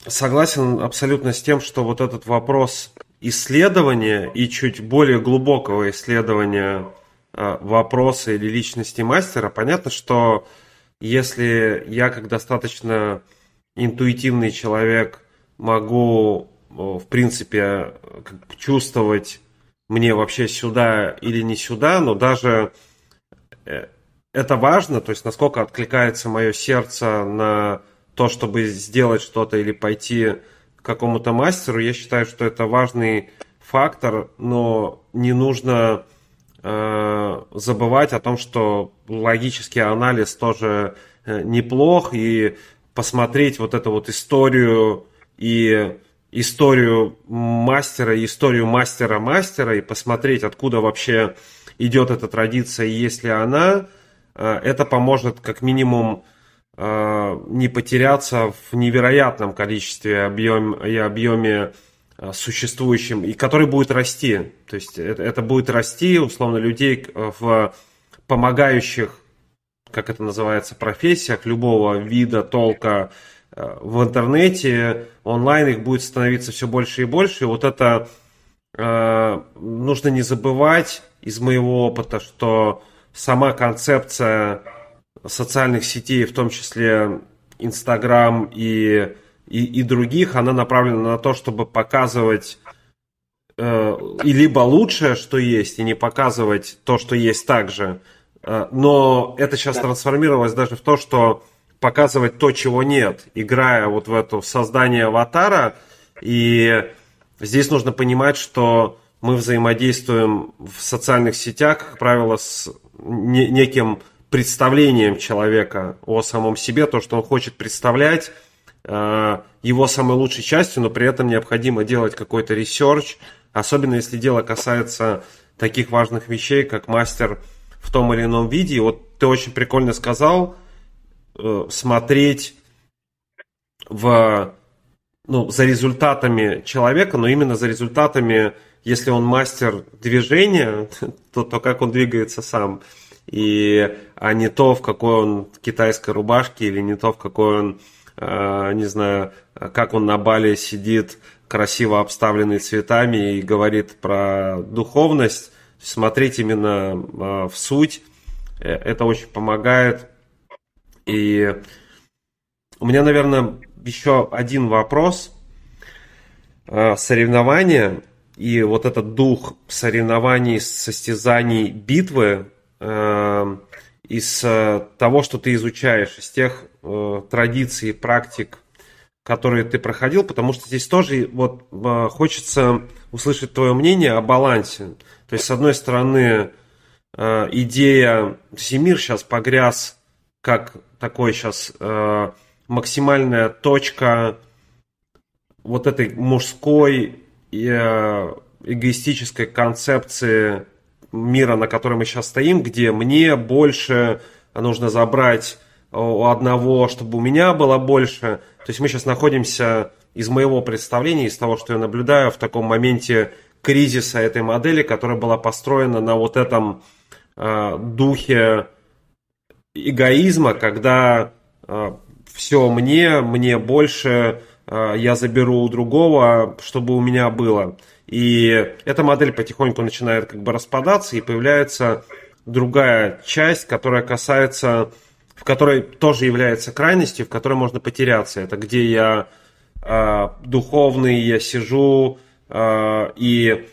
согласен абсолютно с тем, что вот этот вопрос исследования и чуть более глубокого исследования э, вопроса или личности мастера, понятно, что если я как достаточно интуитивный человек могу, э, в принципе, чувствовать мне вообще сюда или не сюда, но даже э, это важно, то есть насколько откликается мое сердце на то, чтобы сделать что-то или пойти к какому-то мастеру, я считаю, что это важный фактор, но не нужно э, забывать о том, что логический анализ тоже э, неплох, и посмотреть вот эту вот историю и историю мастера, историю мастера-мастера, и посмотреть, откуда вообще идет эта традиция, и есть ли она, Э, это поможет как минимум э, не потеряться в невероятном количестве объем, и объеме существующем, и который будет расти. То есть это, это будет расти, условно, людей в помогающих, как это называется, профессиях любого вида, толка в интернете, онлайн их будет становиться все больше и больше. И вот это э, нужно не забывать из моего опыта, что сама концепция социальных сетей, в том числе Инстаграм и, и, и других, она направлена на то, чтобы показывать э, и либо лучшее, что есть, и не показывать то, что есть также. Э, но это сейчас да. трансформировалось даже в то, что показывать то, чего нет, играя вот в это создание аватара. И здесь нужно понимать, что мы взаимодействуем в социальных сетях, как правило, с не, неким представлением человека о самом себе, то, что он хочет представлять, э, его самой лучшей частью, но при этом необходимо делать какой-то research, особенно если дело касается таких важных вещей, как мастер в том или ином виде. Вот ты очень прикольно сказал, э, смотреть в, ну, за результатами человека, но именно за результатами, если он мастер движения, то, то как он двигается сам. И, а не то, в какой он китайской рубашке, или не то, в какой он, э, не знаю, как он на бале сидит, красиво обставленный цветами и говорит про духовность. Смотреть именно э, в суть, э, это очень помогает. И у меня, наверное, еще один вопрос. Э, соревнования и вот этот дух соревнований, состязаний, битвы э, из того, что ты изучаешь, из тех э, традиций практик, которые ты проходил, потому что здесь тоже вот хочется услышать твое мнение о балансе. То есть, с одной стороны, идея, то мир сейчас погряз как такой сейчас максимальная точка вот этой мужской эгоистической концепции мира, на котором мы сейчас стоим, где мне больше нужно забрать у одного, чтобы у меня было больше. То есть мы сейчас находимся из моего представления, из того, что я наблюдаю, в таком моменте кризиса этой модели, которая была построена на вот этом э, духе эгоизма, когда э, все мне, мне больше, э, я заберу у другого, чтобы у меня было. И эта модель потихоньку начинает как бы распадаться, и появляется другая часть, которая касается, в которой тоже является крайностью, в которой можно потеряться. Это где я э, духовный, я сижу э, и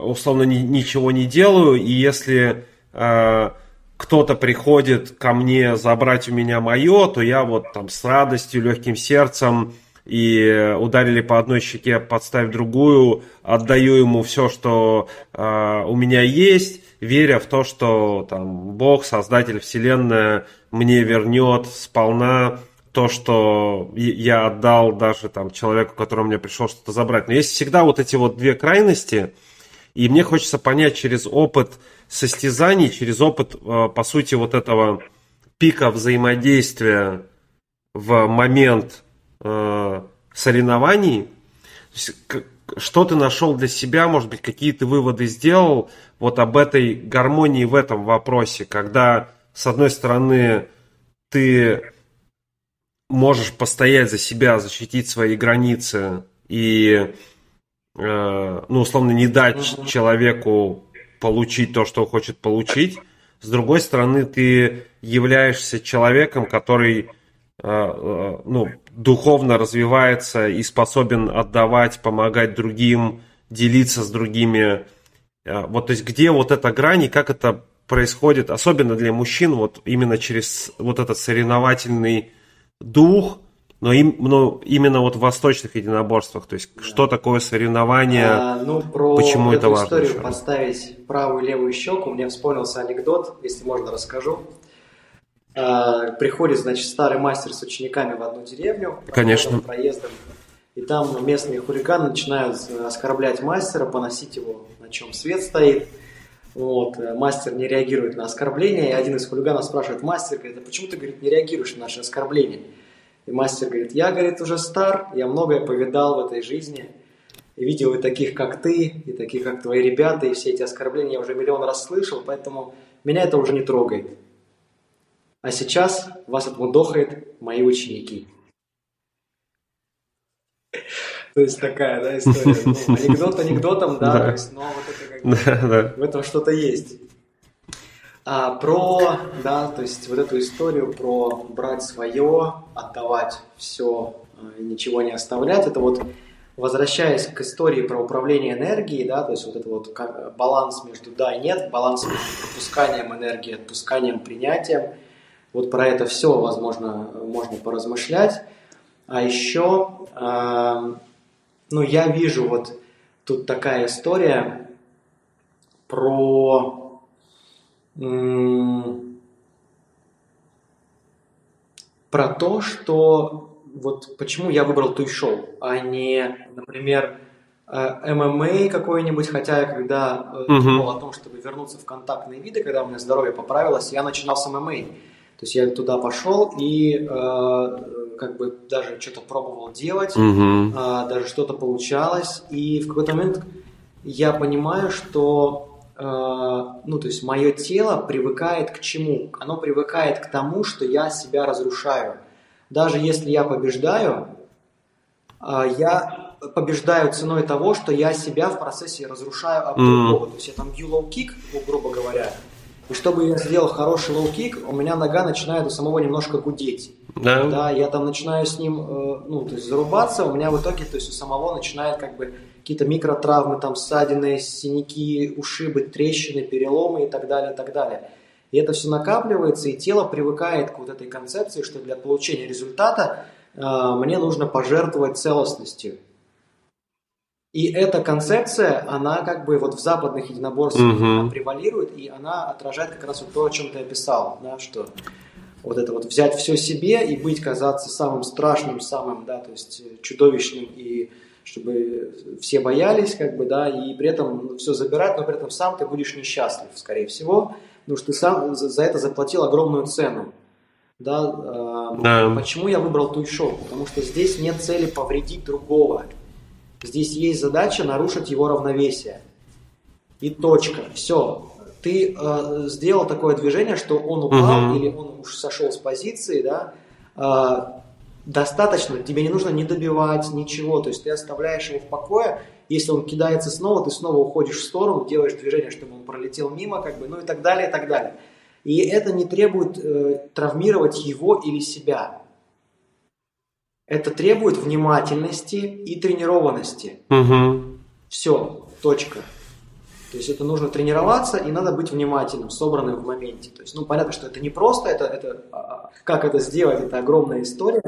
условно ни, ничего не делаю, и если э, кто-то приходит ко мне забрать у меня мое, то я вот там с радостью, легким сердцем и ударили по одной щеке, подставь другую, отдаю ему все, что э, у меня есть, веря в то, что там Бог, Создатель Вселенная, мне вернет сполна то, что я отдал даже там человеку, который мне пришел что-то забрать. Но есть всегда вот эти вот две крайности, и мне хочется понять через опыт состязаний, через опыт, э, по сути, вот этого пика взаимодействия в момент э, соревнований, что ты нашел для себя, может быть, какие ты выводы сделал вот об этой гармонии в этом вопросе, когда, с одной стороны, ты можешь постоять за себя, защитить свои границы и, э, ну, условно, не дать человеку получить то, что хочет получить. С другой стороны, ты являешься человеком, который э, э, ну, духовно развивается и способен отдавать, помогать другим, делиться с другими. Э, вот, то есть, где вот эта грань и как это происходит, особенно для мужчин, вот именно через вот этот соревновательный дух, но, им, но именно вот в восточных единоборствах, то есть да. что такое соревнование, а, ну, про почему эту это важно? историю еще? подставить правую и левую щеку, мне вспомнился анекдот, если можно расскажу. А, приходит, значит, старый мастер с учениками в одну деревню, Конечно. проездом, и там местные хулиганы начинают оскорблять мастера, поносить его, на чем свет стоит. Вот, мастер не реагирует на оскорбление, и один из хулиганов спрашивает мастер, говорит, а почему ты, говорит, не реагируешь на наши оскорбления? И мастер говорит, я, говорит, уже стар, я многое повидал в этой жизни, и видел и таких, как ты, и таких, как твои ребята, и все эти оскорбления я уже миллион раз слышал, поэтому меня это уже не трогает. А сейчас вас отмудохает мои ученики. То есть такая, да, история. Ну, анекдот анекдотом, да, то есть, но вот это как бы, в этом что-то есть. А, про, да, то есть вот эту историю про брать свое, отдавать все и ничего не оставлять, это вот возвращаясь к истории про управление энергией, да, то есть вот это вот как, баланс между да и нет, баланс между пропусканием энергии, отпусканием, принятием, вот про это все, возможно, можно поразмышлять. А еще, э, ну, я вижу вот тут такая история про про то, что вот почему я выбрал туй-шоу, а не, например, э, ММА какой-нибудь, хотя я когда Мгм. думал о том, чтобы вернуться в контактные виды, когда у меня здоровье поправилось, я начинал с ММА. То есть я туда пошел и э, как бы даже что-то пробовал делать, Мгм. а, даже что-то получалось, и в какой-то момент я понимаю, что э, ну, то есть мое тело привыкает к чему? Оно привыкает к тому, что я себя разрушаю. Даже если я побеждаю, а, я побеждаю ценой того, что я себя в процессе разрушаю об другого. То есть я там бью лоу-кик, грубо говоря, и чтобы я сделал хороший лоу-кик, у меня нога начинает у самого немножко гудеть. Да? Да, я там начинаю с ним, э, ну, то есть зарубаться, у меня в итоге, то есть у самого начинает как бы какие-то микротравмы, там ссадины, синяки, ушибы, трещины, переломы и так далее, и так далее. И это все накапливается, и тело привыкает к вот этой концепции, что для получения результата э, мне нужно пожертвовать целостностью. И эта концепция, она как бы вот в западных единоборствах она превалирует, и она отражает как раз вот то, о чем ты описал, да, что вот это вот взять все себе и быть, казаться самым страшным, самым, да, то есть э, чудовищным, и чтобы все боялись, как бы, да, и при этом все забирать, но при этом сам ты будешь несчастлив, скорее всего, потому что ты сам за это заплатил огромную цену. Да, э, Да. Почему я выбрал туй-шоу? Потому что здесь нет цели повредить другого. Здесь есть задача нарушить его равновесие. И точка. Все. Ты э, сделал такое движение, что он упал Мгм. или он уж сошел с позиции, да, э, достаточно, тебе не нужно не добивать ничего, то есть ты оставляешь его в покое, если он кидается снова, ты снова уходишь в сторону, делаешь движение, чтобы он пролетел мимо, как бы, ну и так далее, и так далее. И это не требует э, травмировать его или себя. Это требует внимательности и тренированности. Мгм. Все, точка. То есть это нужно тренироваться и надо быть внимательным, собранным в моменте. То есть, ну, понятно, что это не просто, это, это а, как это сделать, это огромная история.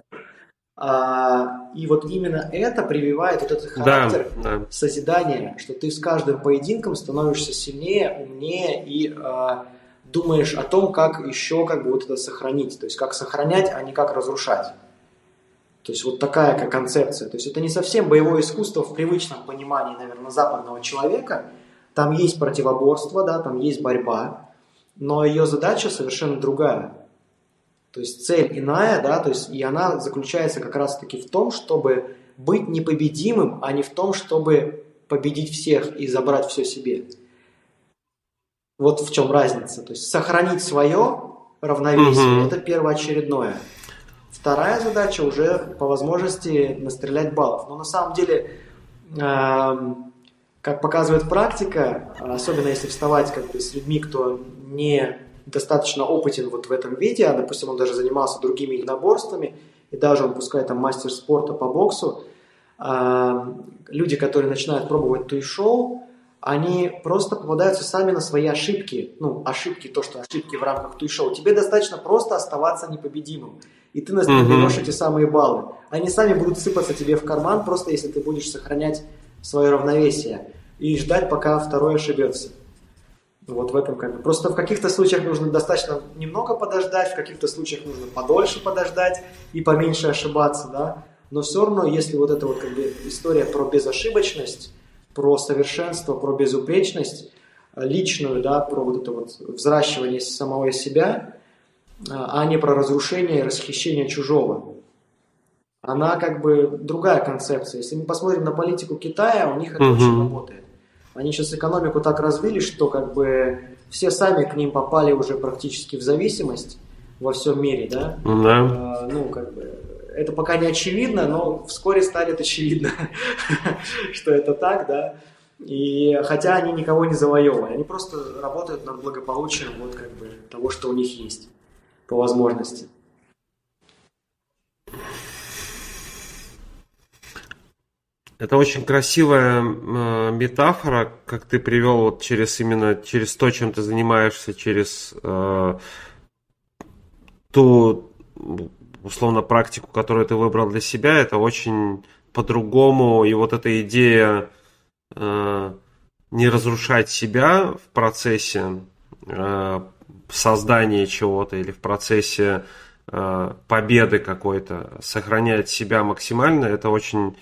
А, и вот именно это прививает вот этот Да, характер да. созидания, что ты с каждым поединком становишься сильнее, умнее и а, думаешь о том, как еще как бы вот это сохранить, то есть как сохранять, а не как разрушать. То есть вот такая как концепция. То есть это не совсем боевое искусство в привычном понимании, наверное, западного человека. Там есть противоборство, да, там есть борьба, но ее задача совершенно другая. То есть цель иная, да, то есть и она заключается как раз-таки в том, чтобы быть непобедимым, а не в том, чтобы победить всех и забрать все себе. Вот в чем разница. То есть сохранить свое равновесие Мгм. это первоочередное. Вторая задача уже по возможности настрелять баллов. Но на самом деле, эм, как показывает практика, особенно если вставать как бы с людьми, кто не достаточно опытен вот в этом виде, а, допустим, он даже занимался другими единоборствами, и даже он, пускай там мастер спорта по боксу, эм, люди, которые начинают пробовать туй-шоу, они просто попадаются сами на свои ошибки. Ну, ошибки, то, что ошибки в рамках туй-шоу. Тебе достаточно просто оставаться непобедимым. И ты наберешь эти самые баллы. Они сами будут сыпаться тебе в карман, просто если ты будешь сохранять свое равновесие и ждать, пока второй ошибется. Вот в этом как бы. Просто в каких-то случаях нужно достаточно немного подождать, в каких-то случаях нужно подольше подождать и поменьше ошибаться, да. Но все равно, если вот эта вот как бы история про безошибочность, про совершенство, про безупречность э, личную, да, про вот это вот взращивание самого себя, а не про разрушение и расхищение чужого. Она как бы другая концепция. Если мы посмотрим на политику Китая, у них это очень работает. Они сейчас экономику так развили, что как бы все сами к ним попали уже практически в зависимость во всем мире, да. Да. А, ну, как бы, это пока не очевидно, но вскоре станет очевидно, что это так, да. И хотя они никого не завоевывали, они просто работают над благополучием вот как бы того, что у них есть по возможности. Это очень красивая э, метафора, как ты привел вот через именно через то, чем ты занимаешься, через э, ту условно практику, которую ты выбрал для себя. Это очень по-другому. И вот эта идея э, не разрушать себя в процессе э, создания чего-то или в процессе э, победы какой-то, сохранять себя максимально, это очень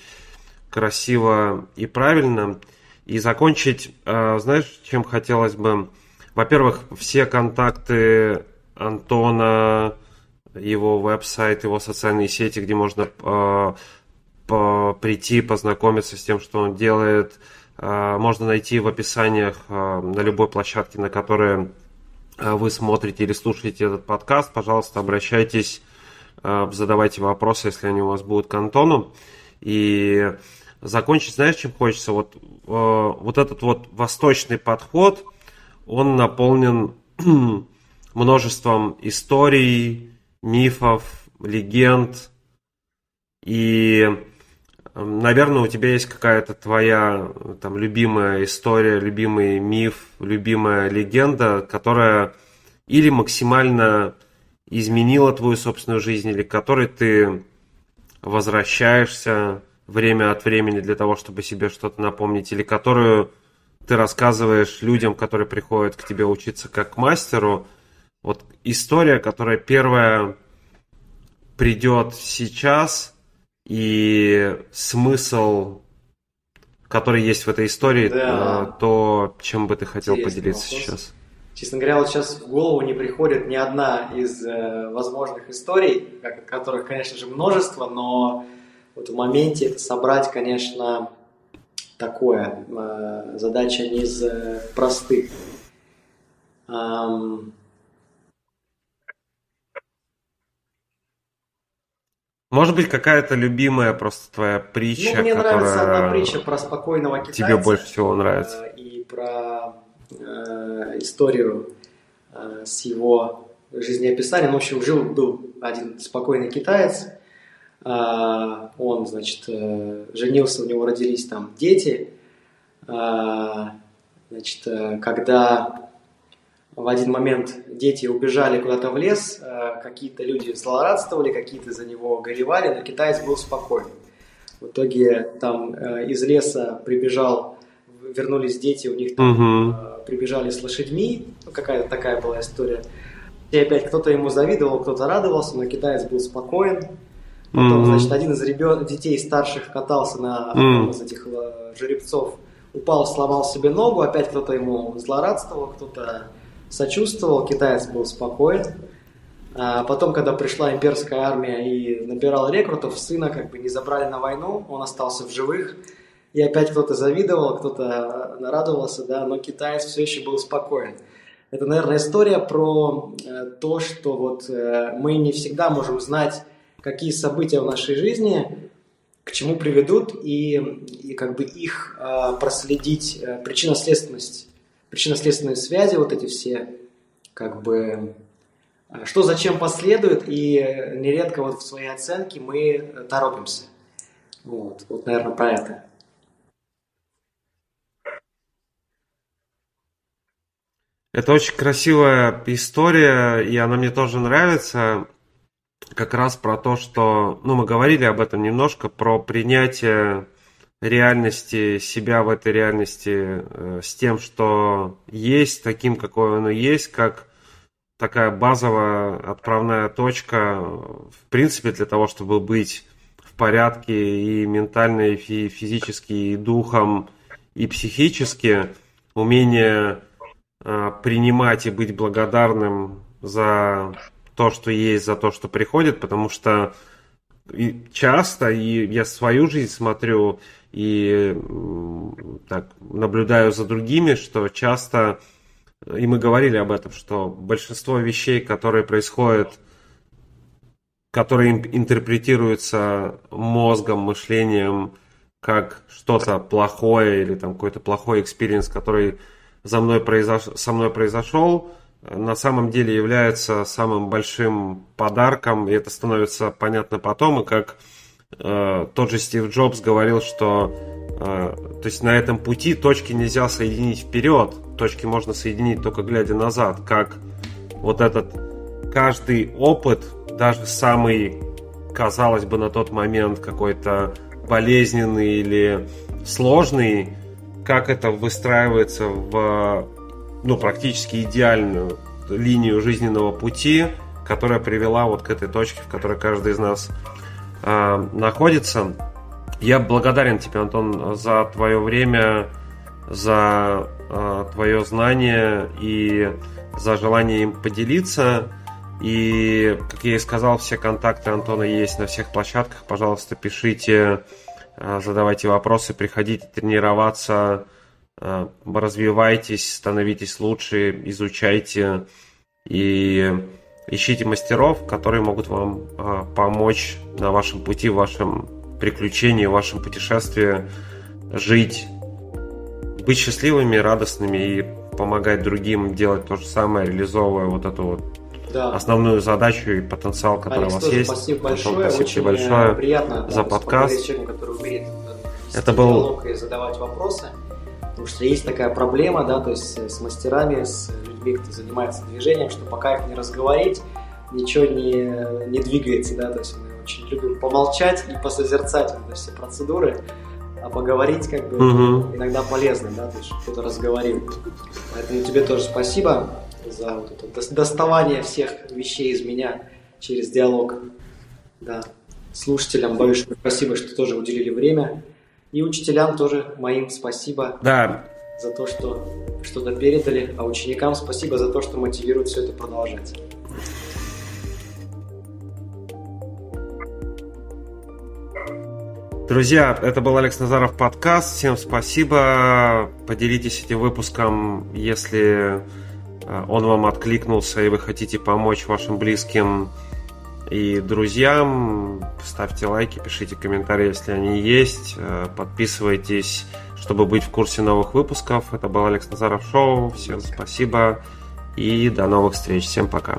красиво и правильно. И закончить, э, знаешь, чем хотелось бы? Во-первых, все контакты Антона, его веб-сайт, его социальные сети, где можно э, прийти, познакомиться с тем, что он делает, можно найти в описаниях на любой площадке, на которой вы смотрите или слушаете этот подкаст. Пожалуйста, обращайтесь, э, задавайте вопросы, если они у вас будут к Антону. И закончить, знаешь, чем хочется? Вот, э, вот этот вот восточный подход, он наполнен множеством историй, мифов, легенд. И, наверное, у тебя есть какая-то твоя там любимая история, любимый миф, любимая легенда, которая или максимально изменила твою собственную жизнь, или к которой ты возвращаешься время от времени для того, чтобы себе что-то напомнить, или которую ты рассказываешь людям, которые приходят к тебе учиться как к мастеру, вот история, которая первая придет сейчас, и смысл, который есть в этой истории, да. Э, то, чем бы ты хотел Интересный поделиться вопрос. сейчас? Честно говоря, вот сейчас в голову не приходит ни одна из э, возможных историй, которых, конечно же, множество, но вот в моменте это собрать, конечно, такое. Э, задача не из э, простых. Эм, Может быть, какая-то любимая просто твоя притча, ну, мне которая нравится одна притча про спокойного китайца. Тебе больше всего нравится. Э, и про э, историю э, с его жизнеописанием. В общем, жил был один спокойный китаец. Э, он, значит, э, женился, у него родились там дети. Э, значит, э, когда в один момент дети убежали куда-то в лес, э, какие-то люди злорадствовали, какие-то за него горевали, но китаец был спокоен. В итоге там э, из леса прибежал, вернулись дети, у них там угу. прибежали с лошадьми, ну, какая-то такая была история. И опять кто-то ему завидовал, кто-то радовался, но китаец был спокоен. Потом, mm значит, один из ребят, детей старших катался на одном из этих жеребцов, упал, сломал себе ногу, опять кто-то ему злорадствовал, кто-то сочувствовал, китаец был спокоен. А потом, когда пришла имперская армия и набирала рекрутов, сына как бы не забрали на войну, он остался в живых. И опять кто-то завидовал, кто-то радовался, да, но китаец все еще был спокоен. Это, наверное, история про э, то, что вот э, мы не всегда можем знать, какие события в нашей жизни к чему приведут и, и как бы их э, проследить, причинно-следственность причинно-следственные связи, вот эти все, как бы, а, что зачем последует, и нередко вот в своей оценке мы торопимся. Вот, вот наверное, про это. Это очень красивая история, и она мне тоже нравится. Как раз про то, что, ну, мы говорили об этом немножко, про принятие реальности, себя в этой реальности э, с тем, что есть, таким, какое оно есть, как такая базовая отправная точка, в принципе, для того, чтобы быть в порядке и ментально, и физически, и духом, и психически, умение э, принимать и быть благодарным за то, что есть, за то, что приходит, потому что часто, и я свою жизнь смотрю, и так наблюдаю за другими, что часто, и мы говорили об этом, что большинство вещей, которые происходят, которые интерпретируются мозгом, мышлением, как что-то плохое или там какой-то плохой experience, который за мной произош... со мной произошел, на самом деле является самым большим подарком, и это становится понятно потом, и как Э, тот же Стив Джобс говорил, что э, то есть на этом пути точки нельзя соединить вперед, точки можно соединить только глядя назад, как вот этот каждый опыт, даже самый, казалось бы, на тот момент какой-то болезненный или сложный, как это выстраивается в ну, практически идеальную линию жизненного пути, которая привела вот к этой точке, в которой каждый из нас а, находится. Я благодарен тебе, Антон, за твое время, за э, твое знание и за желание им поделиться. И, как я и сказал, все контакты Антона есть на всех площадках. Пожалуйста, пишите, э, задавайте вопросы, приходите тренироваться, э, развивайтесь, становитесь лучше, изучайте и ищите мастеров, которые могут вам э, помочь на вашем пути, в вашем приключении, в вашем путешествии жить, быть счастливыми, радостными и помогать другим делать то же самое, реализовывая вот эту вот да. основную задачу и потенциал, который Алекс, у вас есть. Спасибо большое. Антон, спасибо Очень э, большое приятно за подкаст. Человеком, который умеет э, Это был и задавать вопросы. Потому что есть такая проблема, да, то есть с мастерами, с людьми, кто занимается движением, что пока их не разговорить, ничего не, не двигается, да, то есть мы очень любим помолчать и посозерцать вот все процедуры, а поговорить как бы угу. иногда полезно, да, то есть кто-то разговорил. Поэтому тебе тоже спасибо за вот это доставание всех вещей из меня через диалог. Да. Слушателям большое спасибо, что тоже уделили время. И учителям тоже моим спасибо да. за то, что что-то передали, а ученикам спасибо за то, что мотивируют все это продолжать. Друзья, это был Алекс Назаров подкаст. Всем спасибо. Поделитесь этим выпуском, если э, он вам откликнулся и вы хотите помочь вашим близким и друзьям. Ставьте лайки, пишите комментарии, если они есть. Э, подписывайтесь, чтобы быть в курсе новых выпусков. Это был Алекс Назаров Шоу. Всем спасибо и до новых встреч. Всем пока.